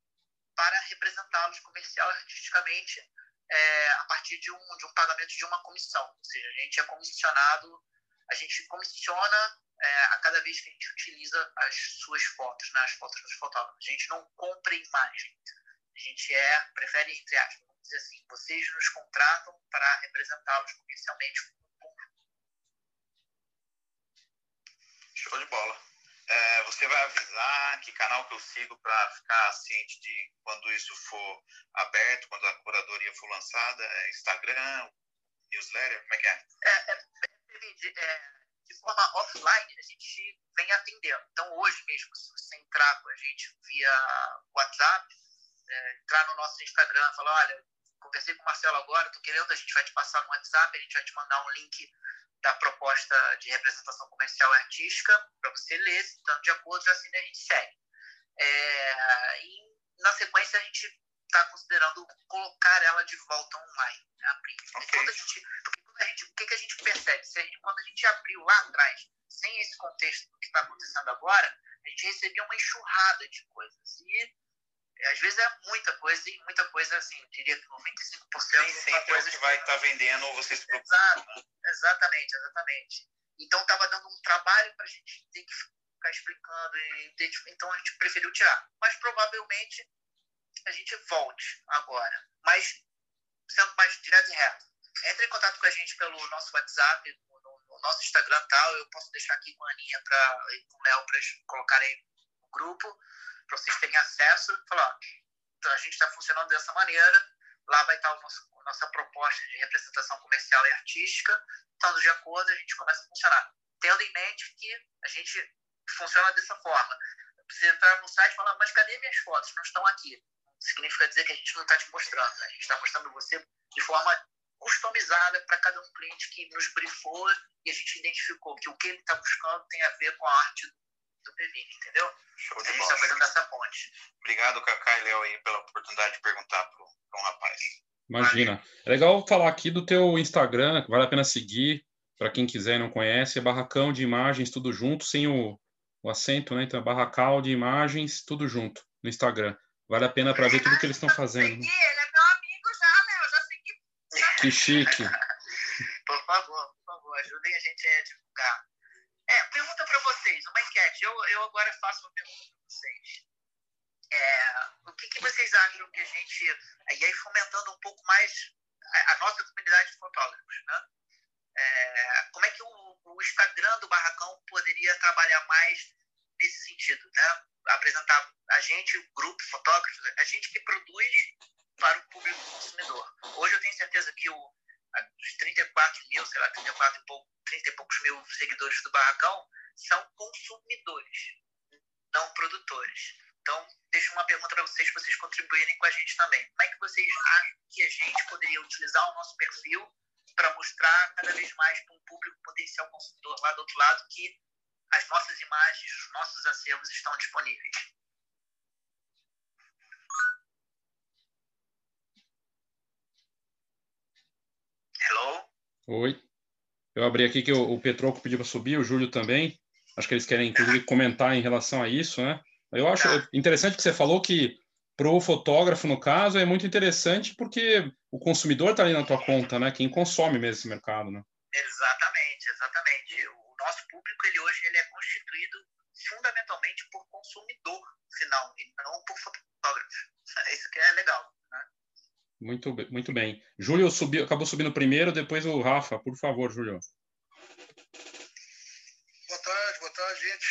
para representá-los comercial e artisticamente é, a partir de um, de um pagamento de uma comissão. Ou seja, a gente é comissionado, a gente comissiona é, a cada vez que a gente utiliza as suas fotos, né, as fotos dos fotógrafos. A gente não compra imagem. A gente é, prefere, entre aspas, dizer assim, vocês nos contratam para representá-los comercialmente. Show de bola. É, você vai avisar que canal que eu sigo para ficar ciente de quando isso for aberto, quando a curadoria for lançada? É Instagram, newsletter, como é que é? É, é, é de forma offline, a gente vem atendendo. Então, hoje mesmo, se você entrar com a gente via WhatsApp, é, entrar no nosso Instagram falar, olha, conversei com o Marcelo agora, estou querendo, a gente vai te passar no WhatsApp, a gente vai te mandar um link da proposta de representação comercial e artística para você ler, estando de acordo, assim a gente segue. É, e na sequência a gente está considerando colocar ela de volta online, né, a print. Okay. Quando a gente, quando a gente, o que, que a gente percebe? Se quando a gente abriu lá atrás, sem esse contexto do que está acontecendo agora, a gente recebia uma enxurrada de coisas. E às vezes é muita coisa, e muita coisa, assim, eu diria que 95% Nem sempre é o que vai estar tá vendendo ou vocês Exato, exatamente, exatamente. Então estava dando um trabalho para a gente ter que ficar explicando, e então a gente preferiu tirar. Mas provavelmente a gente volte agora. Mas sendo mais direto e reto. Entre em contato com a gente pelo nosso WhatsApp, no, no nosso Instagram tal. Eu posso deixar aqui com a Aninha pra, e com o Léo para colocarem no grupo para vocês terem acesso e falar, então a gente está funcionando dessa maneira, lá vai estar a nossa proposta de representação comercial e artística, estando de acordo, a gente começa a funcionar. Tendo em mente que a gente funciona dessa forma. Você entrar no site e falar, mas cadê minhas fotos? Não estão aqui. Significa dizer que a gente não está te mostrando. Né? A gente está mostrando você de forma customizada para cada um cliente que nos brifou e a gente identificou que o que ele está buscando tem a ver com a arte do PV, entendeu? Show de a gente está fazendo essa ponte. Obrigado, Cacá e Léo, aí, pela oportunidade de perguntar para um rapaz. Imagina. É legal falar aqui do teu Instagram, que vale a pena seguir, para quem quiser e não conhece, é Barracão de Imagens, tudo junto, sem o, o acento, né? Então é Barracal de Imagens, tudo junto, no Instagram. Vale a pena para ver tudo que eles estão fazendo. Segui, ele é meu amigo já, né? Eu já segui. Que chique. <laughs> por favor, por favor, ajudem a gente a divulgar. É, pergunta para vocês, uma enquete. Eu, eu agora faço uma pergunta para vocês. É, o que, que vocês acham que a gente. E aí, fomentando um pouco mais a, a nossa comunidade de fotógrafos, né? É, como é que o, o, Instagram do Barracão poderia trabalhar mais nesse sentido, né? Apresentar a gente, o grupo fotógrafos, a gente que produz para o público consumidor. Hoje eu tenho certeza que o, os 34 mil, sei lá, 34 e pouco, 30 e poucos mil seguidores do Barracão são consumidores, não produtores. Então, deixo uma pergunta para vocês, para vocês contribuírem com a gente também. Como é que vocês acham que a gente poderia utilizar o nosso perfil para mostrar cada vez mais para um público potencial consumidor lá do outro lado que as nossas imagens, os nossos acervos estão disponíveis? Hello? Oi. Eu abri aqui que o, o Petroco pediu para subir, o Júlio também. Acho que eles querem, inclusive, comentar em relação a isso, né? Eu acho interessante que você falou que para o fotógrafo, no caso, é muito interessante porque o consumidor está ali na tua conta, né? Quem consome mesmo esse mercado, né? Exatamente, exatamente. O nosso público, ele hoje, ele é constituído fundamentalmente por consumidor final e não por fotógrafo. Isso que é legal, né? Muito, muito bem. Júlio subiu, acabou subindo primeiro, depois o Rafa. Por favor, Júlio. Boa tarde, boa tarde, gente.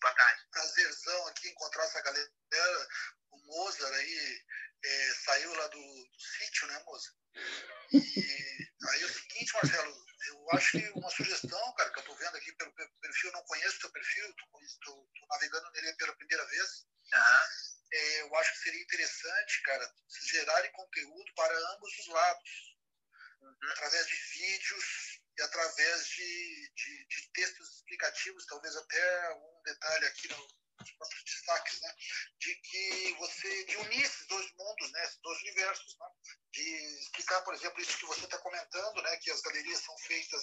Boa tarde. Prazerzão aqui encontrar essa galera. O Mozart aí é, saiu lá do, do sítio, né, Mozart? E aí é o seguinte, Marcelo, eu acho que uma sugestão, cara, que eu tô vendo aqui pelo perfil, eu não conheço o teu perfil, tô, tô, tô navegando nele pela primeira vez. Uhum é, eu acho que seria interessante, cara, gerarem conteúdo para ambos os lados, uhum. através de vídeos e através de, de, de, textos explicativos, talvez até um detalhe aqui nos próprios destaques, né, de que você de unir esses dois mundos, né, esses dois universos, né, de explicar, por exemplo, isso que você está comentando, né, que as galerias são feitas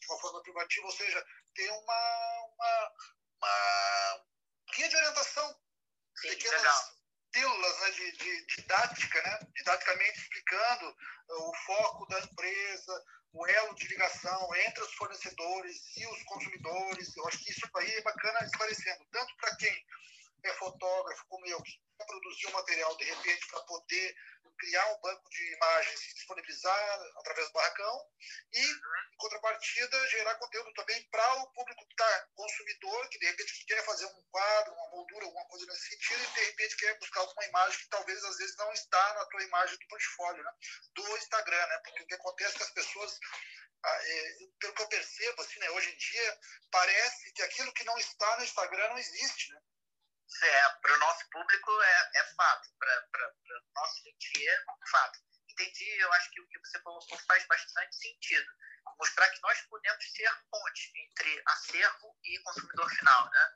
de uma forma privativa, ou seja, ter uma, uma, uma guia de orientação Sim, pequenas legal. pílulas né, de, de, didática, né, didaticamente explicando uh, o foco da empresa, o elo de ligação entre os fornecedores e os consumidores. Eu acho que isso aí é bacana esclarecendo, tanto para quem é fotógrafo como eu, que quer produzir um material de repente para poder criar um banco de imagens e disponibilizar através do barracão e, em contrapartida, gerar conteúdo também para o público que está consumidor, que de repente quer fazer um quadro, uma moldura, alguma coisa nesse sentido, e de repente quer buscar alguma imagem que talvez às vezes não está na tua imagem do portfólio, né? do Instagram, né? Porque o que acontece é que as pessoas ah, é, pelo que eu percebo, assim, né, hoje em dia, parece que aquilo que não está no Instagram não existe, né? É, para o nosso público é, é fato, para o nosso métier é fato. Entendi, eu acho que o que você colocou faz bastante sentido. Mostrar que nós podemos ser ponte entre acervo e consumidor final, né?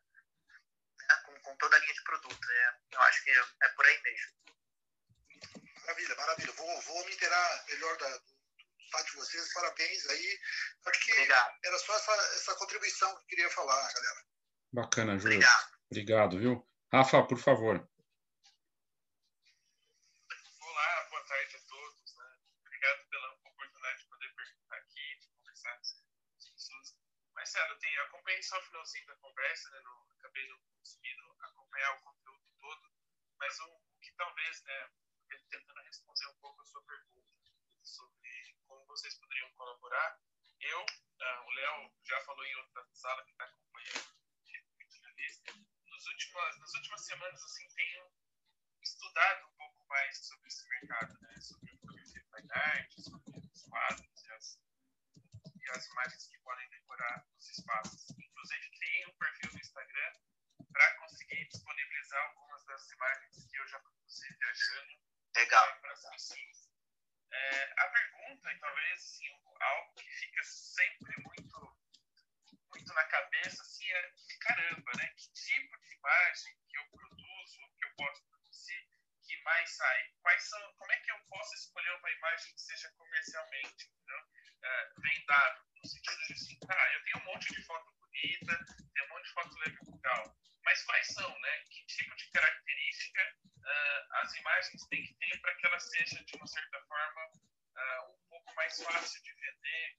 É, com, com, toda a linha de produto. É, eu acho que é por aí mesmo. Maravilha, maravilha. Vou, vou me inteirar melhor da, do site de vocês. Parabéns aí. Acho que Obrigado. era só essa, essa contribuição que eu queria falar, galera. Bacana, Júlio. Obrigado. Obrigado, viu? Rafa, por favor. Olá, boa tarde a todos. Né? Obrigado pela oportunidade de poder perguntar aqui, de conversar com as pessoas. Marcelo, tenho, acompanhei só o finalzinho da conversa, né? não, acabei não conseguindo acompanhar o conteúdo todo, mas o, o que talvez, né, tentando responder um pouco a sua pergunta sobre como vocês poderiam colaborar, eu, uh, o Léo já falou em outra sala que está acompanhando, muito feliz, nos últimas, nas últimas semanas assim tenho estudado um pouco mais sobre esse mercado, né? sobre o fotografia fine art, sobre os quadros e as, e as imagens que podem decorar os espaços. Inclusive, criei um perfil no Instagram para conseguir disponibilizar algumas das imagens que eu já produzi viajando Legal. para as pessoas. É, a pergunta, e talvez assim, algo que fica sempre muito muito na cabeça assim é caramba, né? Que tipo de imagem que eu produzo, que eu posso produzir, que mais sai? Quais são? Como é que eu posso escolher uma imagem que seja comercialmente? É, vendada? No sentido de assim, tá, eu tenho um monte de foto bonita, tenho um monte de foto legal, mas quais são, né? Que tipo de característica uh, as imagens têm que ter para que ela seja de uma certa forma uh, um pouco mais fácil de vender?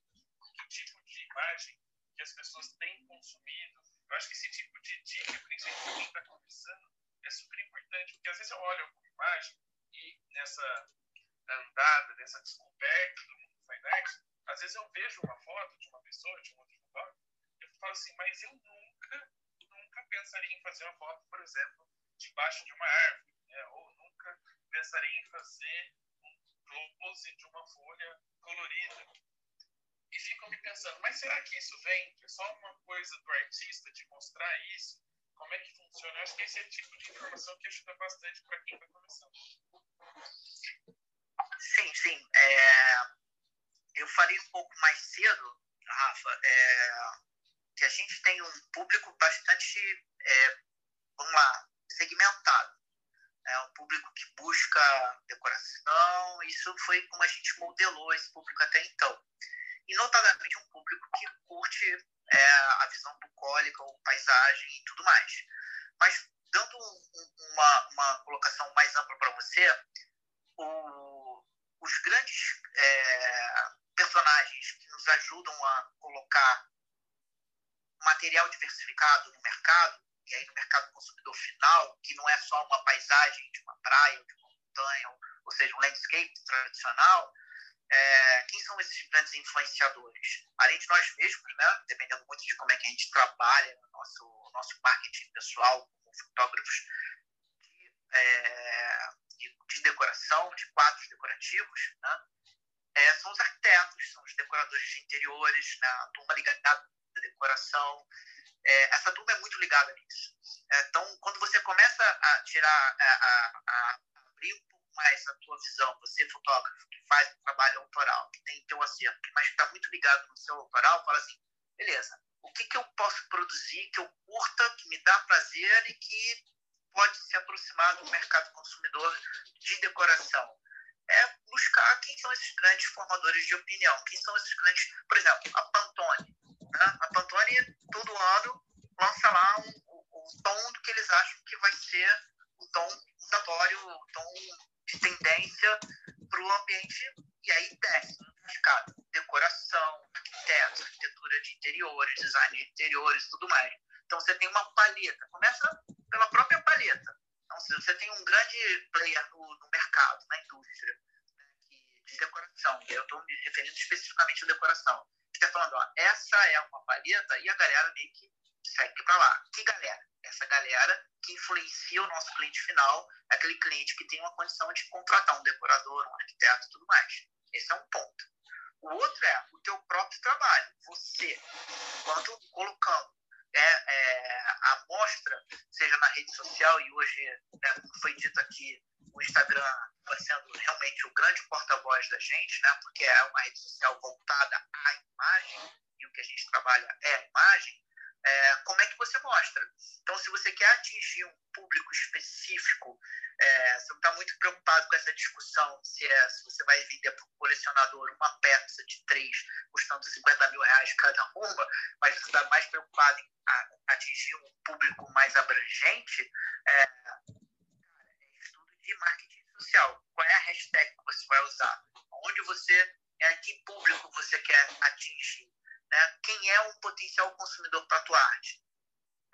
Que tipo de imagem que as pessoas têm consumido. Eu acho que esse tipo de dica, principalmente para quem está começando, é super importante, porque às vezes eu olho uma imagem e nessa andada, nessa descoberta do mundo fine às vezes eu vejo uma foto de uma pessoa, de um outro e eu falo assim, mas eu nunca, nunca pensaria em fazer uma foto, por exemplo, debaixo de uma árvore, né? ou nunca pensaria em fazer um close de uma folha colorida e ficam me pensando, mas será que isso vem? É só uma coisa do artista de mostrar isso? Como é que funciona? Eu acho que esse é o tipo de informação que ajuda bastante para quem está começando. Sim, sim. É, eu falei um pouco mais cedo, Rafa, é, que a gente tem um público bastante, é, vamos lá, segmentado. É um público que busca decoração, isso foi como a gente modelou esse público até então. E, notadamente, um público que curte é, a visão bucólica, ou paisagem e tudo mais. Mas, dando um, uma, uma colocação mais ampla para você, o, os grandes é, personagens que nos ajudam a colocar material diversificado no mercado, e aí no mercado consumidor final, que não é só uma paisagem de uma praia de uma montanha, ou seja, um landscape tradicional, é, quem são esses grandes influenciadores? Além de nós mesmos, né, dependendo muito de como é que a gente trabalha no nosso, nosso marketing pessoal, como fotógrafos de, é, de, de decoração, de quadros decorativos, né, é, são os arquitetos, são os decoradores de interiores, né, a turma ligada à decoração. É, essa turma é muito ligada nisso. Então, quando você começa a tirar, a, a, a abrir um mais a tua visão, você fotógrafo que faz um trabalho autoral, que tem teu acerto, mas que está muito ligado no seu autoral, fala assim, beleza, o que, que eu posso produzir que eu curta, que me dá prazer e que pode se aproximar do mercado consumidor de decoração? é buscar quem são esses grandes formadores de opinião, quem são esses grandes, por exemplo, a Pantone. Né? A Pantone todo ano lança lá um, o, o tom que eles acham que vai ser o tom fundatório, o tom tendência para o ambiente, e aí desce no mercado. Decoração, arquiteto, arquitetura de interiores, design de interiores, tudo mais. Então você tem uma palheta. Começa pela própria palheta. Então, você tem um grande player no, no mercado, na indústria, né, de decoração, eu estou me referindo especificamente à decoração, que está falando, ó, essa é uma palheta e a galera meio que segue para lá. Que galera? Essa galera que influencia o nosso cliente final, aquele cliente que tem uma condição de contratar um decorador, um arquiteto e tudo mais. Esse é um ponto. O outro é o teu próprio trabalho. Você, quando colocando é, é, a mostra, seja na rede social, e hoje, né, como foi dito aqui, o Instagram está sendo realmente o grande porta-voz da gente, né, porque é uma rede social voltada à imagem, e o que a gente trabalha é imagem, é, como é que você mostra? Então, se você quer atingir um público específico, é, você não está muito preocupado com essa discussão se, é, se você vai vender para um colecionador uma peça de três custando 50 mil reais cada uma, mas você está mais preocupado em a, atingir um público mais abrangente, é, é estudo de marketing social. Qual é a hashtag que você vai usar? Onde você, é, que público você quer atingir? Né? Quem é um potencial consumidor para a tua arte?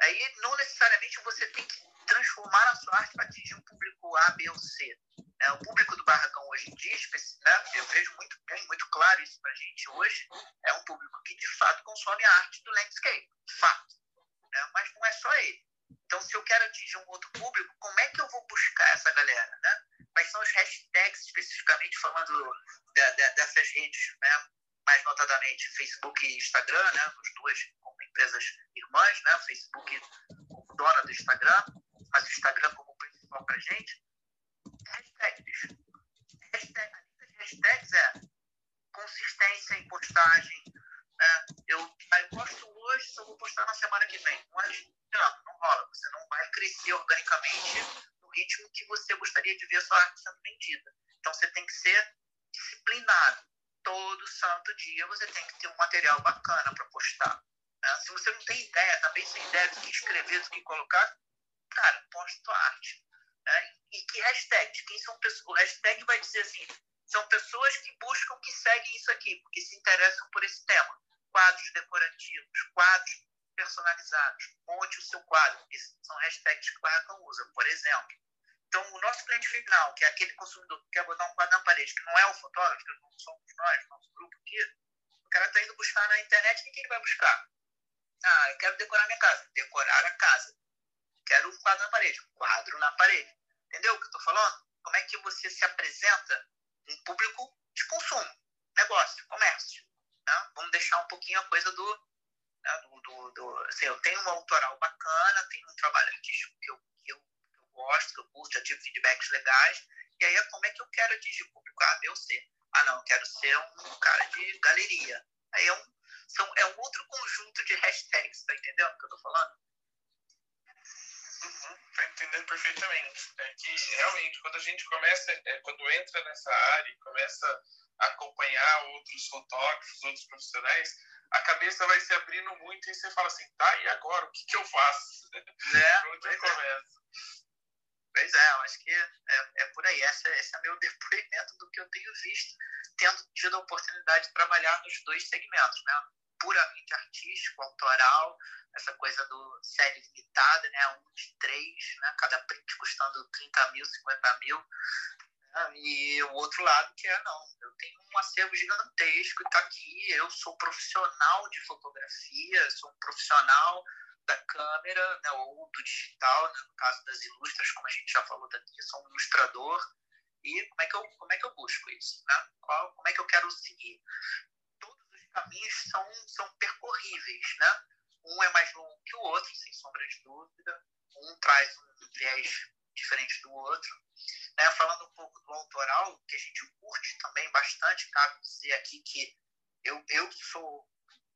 Aí, não necessariamente você tem que transformar a sua arte para atingir um público A, B ou C. É, o público do Barracão hoje em dia, né, eu vejo muito bem, muito claro isso para a gente hoje, é um público que de fato consome a arte do landscape, fato. Né? Mas não é só ele. Então, se eu quero atingir um outro público, como é que eu vou buscar essa galera? Né? Quais são os hashtags especificamente falando de, de, dessas redes né? Mais notadamente Facebook e Instagram, né, as duas como empresas irmãs, né, Facebook como dona do Instagram, mas o Instagram como principal para gente. Hashtags. Hashtag, hashtags é consistência em postagem. Né? Eu, eu posto hoje, só vou postar na semana que vem. Não, não, não rola. Você não vai crescer organicamente no ritmo que você gostaria de ver a sua arte sendo vendida. Então você tem que ser disciplinado todo santo dia você tem que ter um material bacana para postar. Né? Se você não tem ideia, também sem ideia do que escrever, do que colocar, cara, posta tua arte. Né? E que hashtag? Quem são pessoas? O hashtag vai dizer assim: são pessoas que buscam, que seguem isso aqui, porque se interessam por esse tema. Quadros decorativos, quadros personalizados. Monte o seu quadro. Esses são hashtags que o Barracão usa, por exemplo. Então, o nosso cliente final, que é aquele consumidor que quer botar um quadro na parede, que não é o fotógrafo, que não somos nós, nosso grupo aqui, o cara está indo buscar na internet, o que, ele vai buscar? Ah, eu quero decorar minha casa. Decorar a casa. Quero um quadro na parede. Quadro na parede. Entendeu o que eu estou falando? Como é que você se apresenta em público de consumo, negócio, comércio. Né? Vamos deixar um pouquinho a coisa do Né? Do, do, do, assim, eu tenho um autoral bacana, tenho um trabalho artístico que eu, que eu, que eu gosto, que eu curto, já tive feedbacks legais, e aí é como é que eu quero atingir o público A, B ou C. Ah, não, eu quero ser um cara de galeria. Aí é um, são, é um outro conjunto de hashtags, tá entendendo o que eu tô falando? Uhum, tá entendendo perfeitamente. É que realmente, quando a gente começa, é, quando entra nessa área e começa a acompanhar outros fotógrafos, outros profissionais, a cabeça vai se abrindo muito e você fala assim, tá, e agora? O que, que eu faço? É, <laughs> Onde eu começo? Pois é, eu acho que é, é por aí. Esse, esse é meu <laughs> depoimento do que eu tenho visto, tendo tido a oportunidade de trabalhar nos dois segmentos, né? Puramente artístico, autoral, essa coisa do série limitada, né? Um de três, né? Cada print custando 30 mil, 50 mil. Né? E o outro lado que é, não, eu tenho um acervo gigantesco e tá aqui, eu sou profissional de fotografia, sou um profissional da câmera né, ou do digital, né, no caso das ilustras, como a gente já falou daqui, sou um ilustrador. E como é que eu, como é que eu busco isso? Né? Qual, como é que eu quero seguir? Todos os caminhos são, são percorríveis. Né? Um é mais longo que o outro, sem sombra de dúvida. Um traz um viés diferente do outro. Né? Falando um pouco do autoral, que a gente curte também bastante, cabe dizer aqui que eu, eu sou,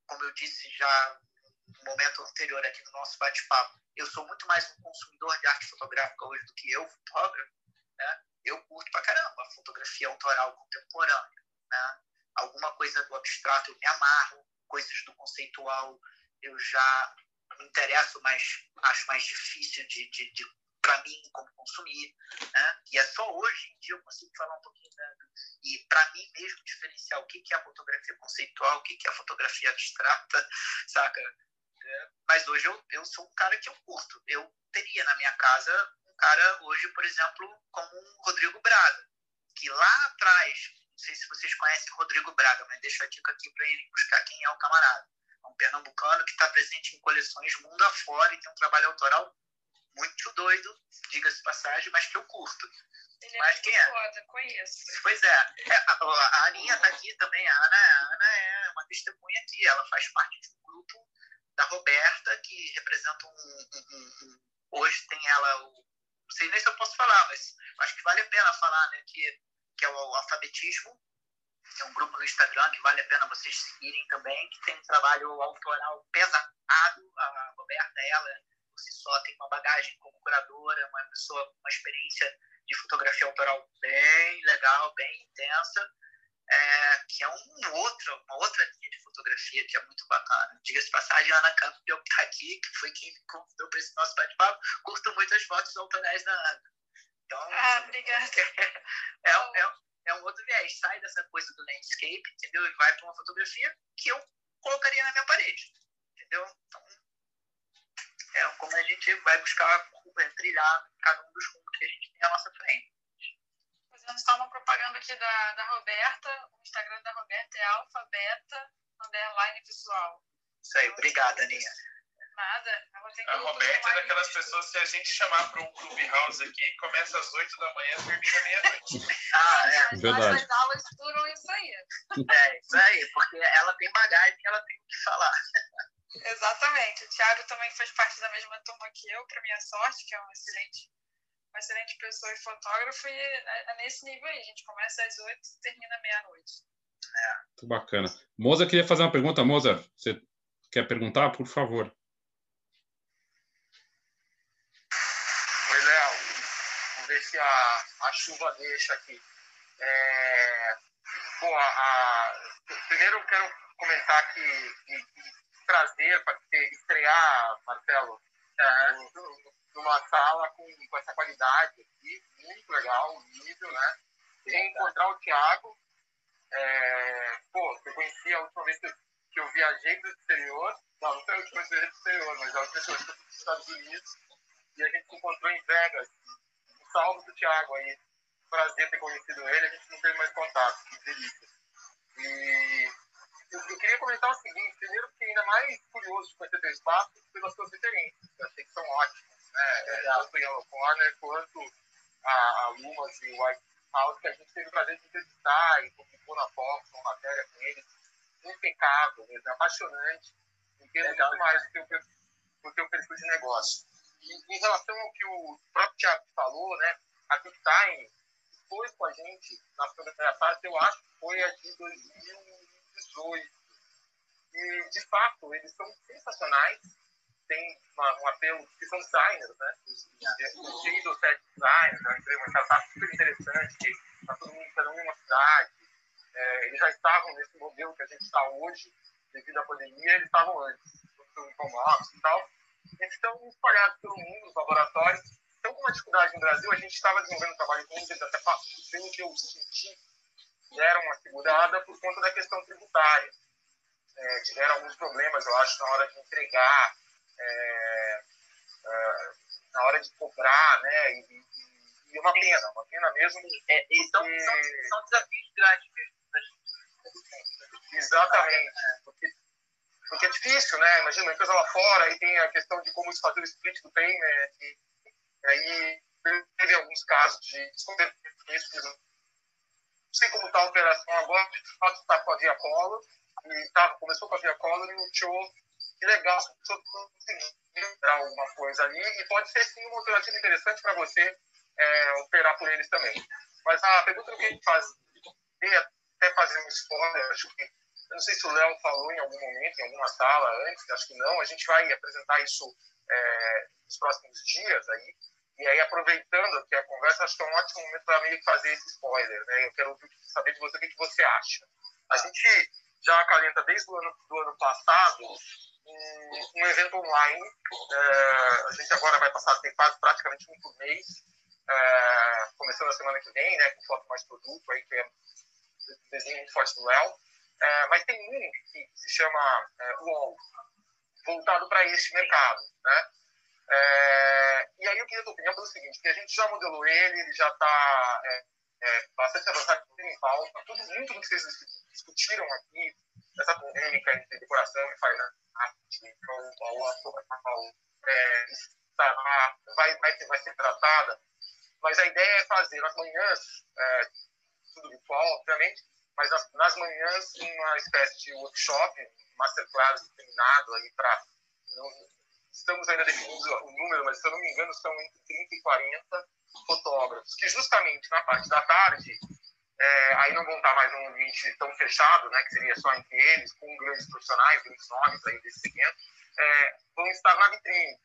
como eu disse já no momento anterior aqui no nosso bate-papo, eu sou muito mais um consumidor de arte fotográfica hoje do que eu, fotógrafo, né? Eu curto pra caramba a fotografia autoral contemporânea, né? Alguma coisa do abstrato eu me amarro, coisas do conceitual eu já me interesso, mas acho mais difícil de, de, de para mim como consumir, né? E é só hoje em dia eu consigo falar um pouquinho né? e para mim mesmo diferenciar o que que é a fotografia conceitual, o que que é a fotografia abstrata, <laughs> saca? Mas hoje eu, eu sou um cara que eu curto. Eu teria na minha casa um cara hoje, por exemplo, como um Rodrigo Braga, que lá atrás, não sei se vocês conhecem Rodrigo Braga, mas deixa a dica aqui para irem buscar quem é o camarada. É um pernambucano que está presente em coleções mundo afora e tem um trabalho autoral muito doido, diga-se passagem, mas que eu curto. Ele é mas quem é? Foda, conheço. Pois é. é a, a Aninha está aqui também. A Ana, a Ana é uma testemunha aqui. Ela faz parte de um grupo da Roberta, que representa um, um, um, hoje tem ela não sei nem se eu posso falar, mas acho que vale a pena falar, né, que, que é o, o alfabetismo, é um grupo no Instagram que vale a pena vocês seguirem também, que tem um trabalho autoral pesado, a Roberta, ela, por si só, tem uma bagagem como curadora, uma pessoa uma experiência de fotografia autoral bem legal, bem intensa, é, que é um outro, uma outra linha de fotografia que é muito bacana. Diga-se passagem, a Ana Campos que está aqui, que foi quem me convidou para esse nosso bate-papo, curto muito as fotos autorais da Ana. Então, ah, obrigada. <laughs> É, é, é um outro viés, sai dessa coisa do landscape, entendeu? E vai para uma fotografia que eu colocaria na minha parede, entendeu? Então, é como a gente vai buscar é, trilhar cada um dos rumos que a gente tem à nossa frente fazendo só uma propaganda aqui da, da Roberta. O Instagram da Roberta é alfabeta underline visual. Isso aí, obrigada, Aninha. Nada. A Roberta é daquelas pessoas que a gente chamar para um clubhouse aqui, começa às 8 da manhã e termina meia-noite. ah, é. Verdade. As aulas duram isso aí. É, isso aí, porque ela tem bagagem e ela tem o que falar. Exatamente. O Thiago também faz parte da mesma turma que eu, para minha sorte, que é um excelente uma excelente pessoa e fotógrafo, e é, é nesse nível aí. A gente começa às oito e termina meia-noite. Muito bacana. Moza queria fazer uma pergunta. Moza, você quer perguntar? Por favor. Oi, Léo. Vamos ver se a, a chuva deixa aqui. É... Bom, a, a... primeiro eu quero comentar que, que, que prazer para estrear, Marcelo, é, numa sala com, com essa qualidade aqui, muito legal, o nível, né? Encontrar o Thiago, é, pô, eu conheci a última vez que eu, que eu viajei para o exterior, não, não foi a última vez que eu viajei para o exterior, mas a última vez que eu fui para os Estados Unidos, e a gente se encontrou em Vegas, um salve do Thiago aí, prazer ter conhecido ele, a gente não teve mais contato, que delícia. E eu, eu, queria comentar o seguinte, primeiro que ainda mais curioso de conhecer teu espaço pelas suas referências, eu achei que são ótimas né, é, tanto em Warner quanto a, a Lumas e o White House, que a gente teve o prazer de entrevistar e publicou na Fox uma matéria com eles, impecável, mesmo, apaixonante, em certeza Legal. muito mais do teu, do teu perfil de negócio. E em relação ao que o próprio Thiago falou, né, a QuickTime foi com a gente na primeira fase, eu acho que foi a de 2018. E, de fato, eles são sensacionais, tem uma, um apelo, que são designers, né? Os do set designers, é uma startup super interessante, que está todo mundo cada um em uma cidade. É, eles já estavam nesse modelo que a gente está hoje, devido à pandemia, eles estavam antes, no home office e tal. Eles estão espalhados pelo mundo, os laboratórios. Então, com uma dificuldade no Brasil, a gente estava desenvolvendo um trabalho com eles, até pelo que eu senti, deram uma segurada por conta da questão tributária. É, tiveram alguns problemas, eu acho, na hora de entregar, é, é, na hora de cobrar, né? E, e, e uma pena, uma pena mesmo. É, então, são, são desafios grandes mesmo. Exatamente, porque, porque é difícil, né? Imagina, uma empresa lá fora, aí tem a questão de como se fazer o split do payment, e, e aí teve alguns casos de isso, não sei como está a operação agora, de fato está com a Via Color, e tá, começou com a Via Color e o show que legal, você conseguir alguma coisa ali, e pode ser sim uma alternativa interessante para você é, operar por eles também. Mas a pergunta que a gente faz, até fazer um spoiler, acho que, eu não sei se o Léo falou em algum momento, em alguma sala antes, acho que não, a gente vai apresentar isso é, nos próximos dias aí, e aí aproveitando que a conversa, acho que é um ótimo momento para meio fazer esse spoiler, né? Eu quero saber de você o que você acha. A gente já acalenta desde o ano, do ano passado um, um evento online. É, a gente agora vai passar a ter quase praticamente um por mês, é, começando a semana que vem, né, com foto mais produto, aí, que é um desenho muito forte do Léo. É, mas tem um que se chama é, UOL, voltado para este mercado. Né? E aí eu queria a tua opinião pelo seguinte, que a gente já modelou ele, ele já está é, bastante avançado em pauta, tudo muito do que vocês discutiram aqui, essa polêmica entre decoração e fine é, vai, vai, vai ser tratada, mas a ideia é fazer nas manhãs, é, tudo virtual, obviamente, mas nas, nas, manhãs uma espécie de workshop, masterclass determinado aí para estamos ainda definindo o número, mas se eu não me engano são entre 30 e 40 fotógrafos, que justamente na parte da tarde é, aí não vão estar mais num ambiente tão fechado, né, que seria só entre eles, com grandes profissionais, grandes nomes aí desse segmento, é, vão estar na vitrine.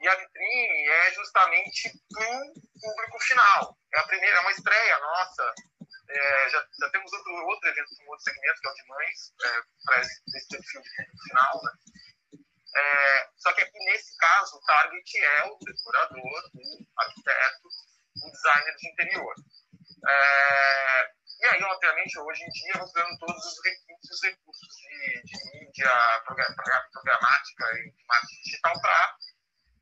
E a vitrine é justamente para o público final. É a primeira, é uma estreia nossa. É, já, já, temos outro, outro evento com outro segmento, que é o de mães, é, para esse, esse perfil de público final, né? É, só que aqui nesse caso, o target é o decorador, o arquiteto, o designer de interior. É, e aí, obviamente, hoje em dia, usando todos os recursos, os recursos de, de mídia programática e marketing digital para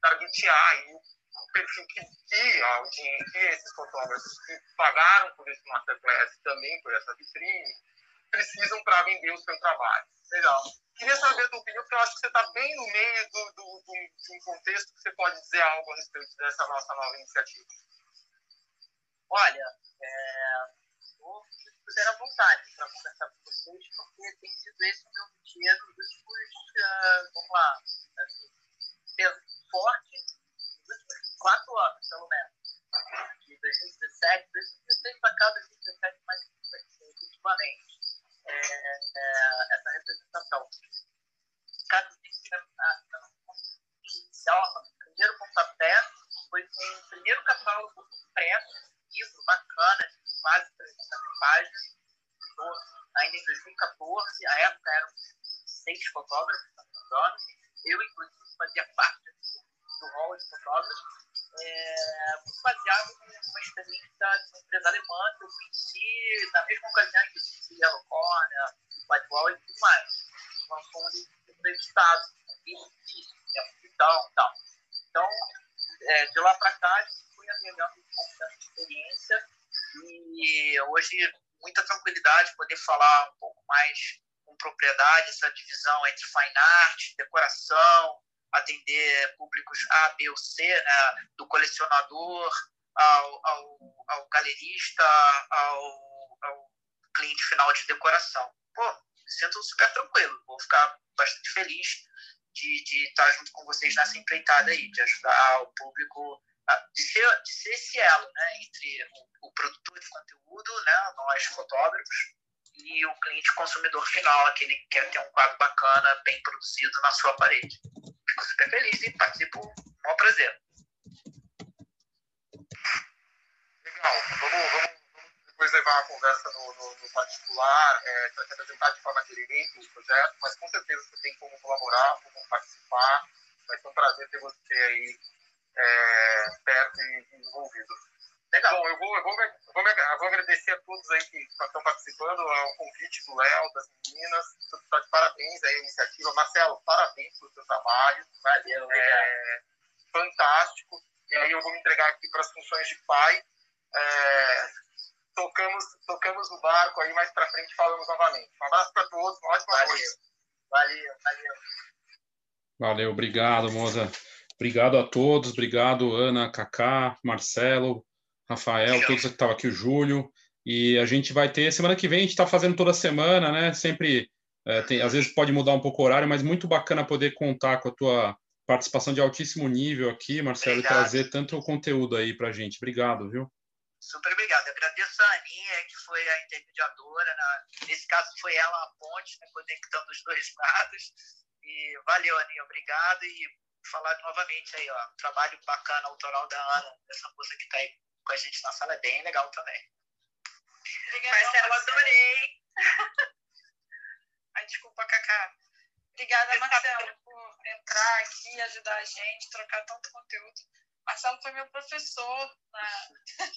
targetear aí o perfil que, que, a que esses fotógrafos que pagaram por esse masterclass também por essa vitrine precisam para vender o seu trabalho. Legal. Queria saber a tua opinião, porque eu acho que você está bem no meio do, do, do, de um contexto que você pode dizer algo a respeito dessa nossa nova iniciativa. Olha, é, vou puder à vontade para conversar com vocês, porque tem sido esse o meu dia nos últimos, uh, vamos lá, assim, forte, últimos quatro anos, pelo menos. De 2017, 2016 para cá, 2017 mais efetivamente. É, é, essa representação. Cada que inicial, o primeiro pontapé foi com o primeiro catálogo impresso livro bacana, de quase 300 páginas, ainda em 2014, a época eram seis fotógrafos, eu, inclusive, fazia parte do hall de fotógrafos, é, baseado numa experiência de uma empresa alemã que eu conheci na mesma ocasião que eu conheci a Locornia, Whitewall e tudo mais. Nós fomos entrevistados, então, tal. Então, é, de lá para cá, pouco dessa experiência e hoje muita tranquilidade poder falar um pouco mais com propriedade essa divisão entre fine art, decoração, atender públicos A, B ou C, né, do colecionador ao, ao, ao galerista, ao, ao, cliente final de decoração. Pô, me sinto super tranquilo, vou ficar bastante feliz de, de estar junto com vocês nessa empreitada aí, de ajudar o público, de, ser, de ser esse elo né, entre o, o produtor de conteúdo, né, nós fotógrafos, e o cliente consumidor final, aquele que quer ter um quadro bacana, bem produzido na sua parede. Fico super feliz e participo, com um prazer. Legal, vamos, vamos depois levar a conversa no, no, no particular, é, para apresentar de forma direita o projeto, mas com certeza você tem como colaborar, como participar. Vai ser um prazer ter você aí é, perto e envolvido. Legal. Bom, eu vou, eu, vou, eu, vou, eu vou agradecer a todos aí que estão participando, ao convite do Léo, das meninas. Está de parabéns aí a iniciativa. Marcelo, parabéns pelo seu trabalho. Valeu, é, fantástico. E aí eu vou me entregar aqui para as funções de pai. É, tocamos, tocamos no barco aí, mais para frente falamos novamente. Um abraço para todos, uma ótima valeu. noite. Valeu, valeu. Valeu, obrigado, Moza. Obrigado a todos, obrigado, Ana, Kaká, Marcelo, Rafael, todos que estavam aqui, o Júlio. E a gente vai ter, semana que vem, a gente está fazendo toda semana, né? Sempre, é, tem, às vezes pode mudar um pouco o horário, mas muito bacana poder contar com a tua participação de altíssimo nível aqui, Marcelo, obrigado. e trazer tanto conteúdo aí para a gente. Obrigado, viu? Super obrigado. agradeço a Aninha, que foi a intermediadora. Né? Nesse caso, foi ela a ponte, né? conectando os dois <laughs> lados. E valeu, Aninha. Obrigado. E falar novamente aí, ó. Trabalho bacana, autoral da Ana, essa moça que está aí com a gente na sala, é bem legal também. Obrigada, Marcelo. Adorei. <laughs> Ai, desculpa, Cacá. Obrigada, Marcelo, por entrar aqui, ajudar a gente, trocar tanto conteúdo. Marcelo foi meu professor na, <laughs>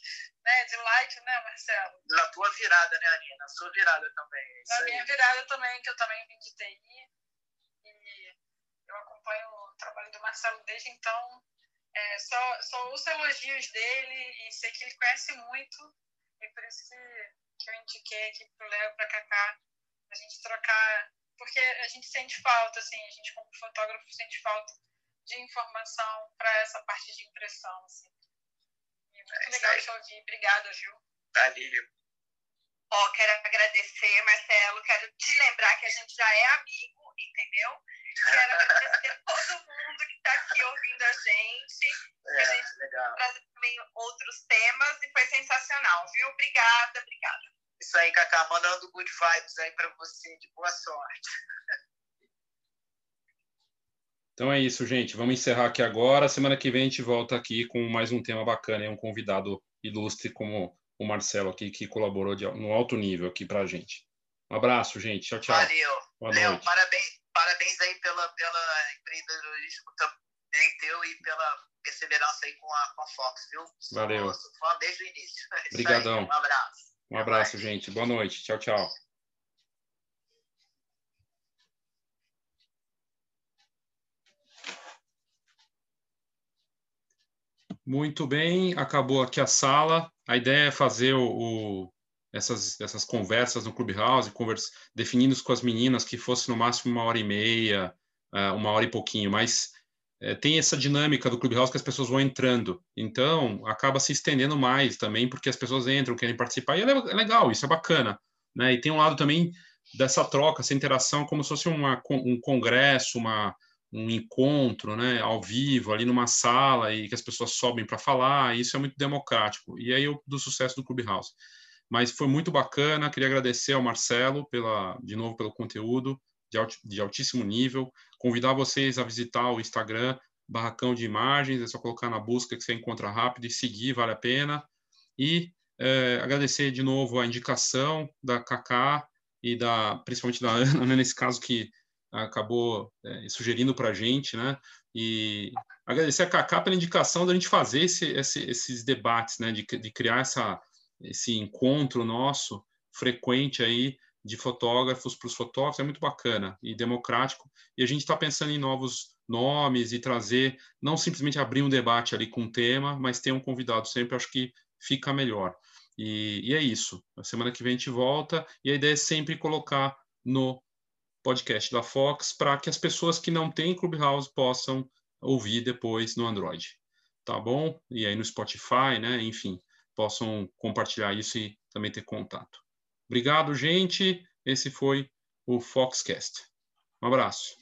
né, de light, né, Marcelo? Na tua virada, né, Aninha? Na sua virada também. Na minha virada também, que eu também vim de TI. E eu acompanho trabalho do Marcelo desde então. É, só, só ouço elogios dele e sei que ele conhece muito. E por isso que, que eu indiquei aqui pro Léo, pra Cacá, a gente trocar. Porque a gente sente falta, assim, a gente como fotógrafo sente falta de informação para essa parte de impressão. Assim. E muito é legal te ouvir. Obrigada, Gil. Valeu. Ó, oh, quero agradecer, Marcelo. Quero te lembrar que a gente já é amigo, entendeu? Quero agradecer todo mundo que está aqui ouvindo a gente. É, a gente legal. trazer também outros temas e foi sensacional, viu? Obrigada, obrigada. Isso aí, Cacá, mandando good vibes aí para você, de boa sorte. Então é isso, gente. Vamos encerrar aqui agora. Semana que vem a gente volta aqui com mais um tema bacana e um convidado ilustre como o Marcelo aqui, que colaborou de, no alto nível aqui para a gente. Um abraço, gente. Tchau, tchau. Valeu. Boa noite. parabéns, parabéns aí pela, pela empreendedorismo também teu e pela perseverança aí com a, com a Fox, viu? Valeu. Sou fã desde o início. <laughs> Obrigadão. Aí, um abraço. Um abraço, gente. Boa noite. Tchau, tchau. Muito bem, acabou aqui a sala. A ideia é fazer o essas, essas conversas no Clubhouse, conversa, definindo com as meninas que fosse no máximo uma hora e meia, uh, uma hora e pouquinho, mas uh, tem essa dinâmica do Clubhouse que as pessoas vão entrando. Então, acaba se estendendo mais também, porque as pessoas entram, querem participar, e é, é legal, isso é bacana. Né? E tem um lado também dessa troca, essa interação, como se fosse uma, um congresso, uma, um encontro, né, ao vivo, ali numa sala e que as pessoas sobem para falar, isso é muito democrático. E aí do sucesso do Clubhouse. Mas foi muito bacana, queria agradecer ao Marcelo pela de novo pelo conteúdo de, alt, de altíssimo nível, convidar vocês a visitar o Instagram Barracão de Imagens, é só colocar na busca que você encontra rápido e seguir, vale a pena. E é, agradecer de novo a indicação da Kaká e da principalmente da Ana, <laughs> né, nesse caso que acabou é, sugerindo para a gente, né? E agradecer a Cacá pela indicação da gente fazer esse, esse, esses debates, né? De, de criar essa, esse encontro nosso frequente aí de fotógrafos para os fotógrafos é muito bacana e democrático. E a gente está pensando em novos nomes e trazer, não simplesmente abrir um debate ali com um tema, mas ter um convidado sempre, acho que fica melhor. E, e é isso. A semana que vem a gente volta e a ideia é sempre colocar no podcast da Fox para que as pessoas que não têm Clubhouse possam ouvir depois no Android. Tá bom? E aí no Spotify, né? Enfim, possam compartilhar isso e também ter contato. Obrigado, gente. Esse foi o Foxcast. Um abraço.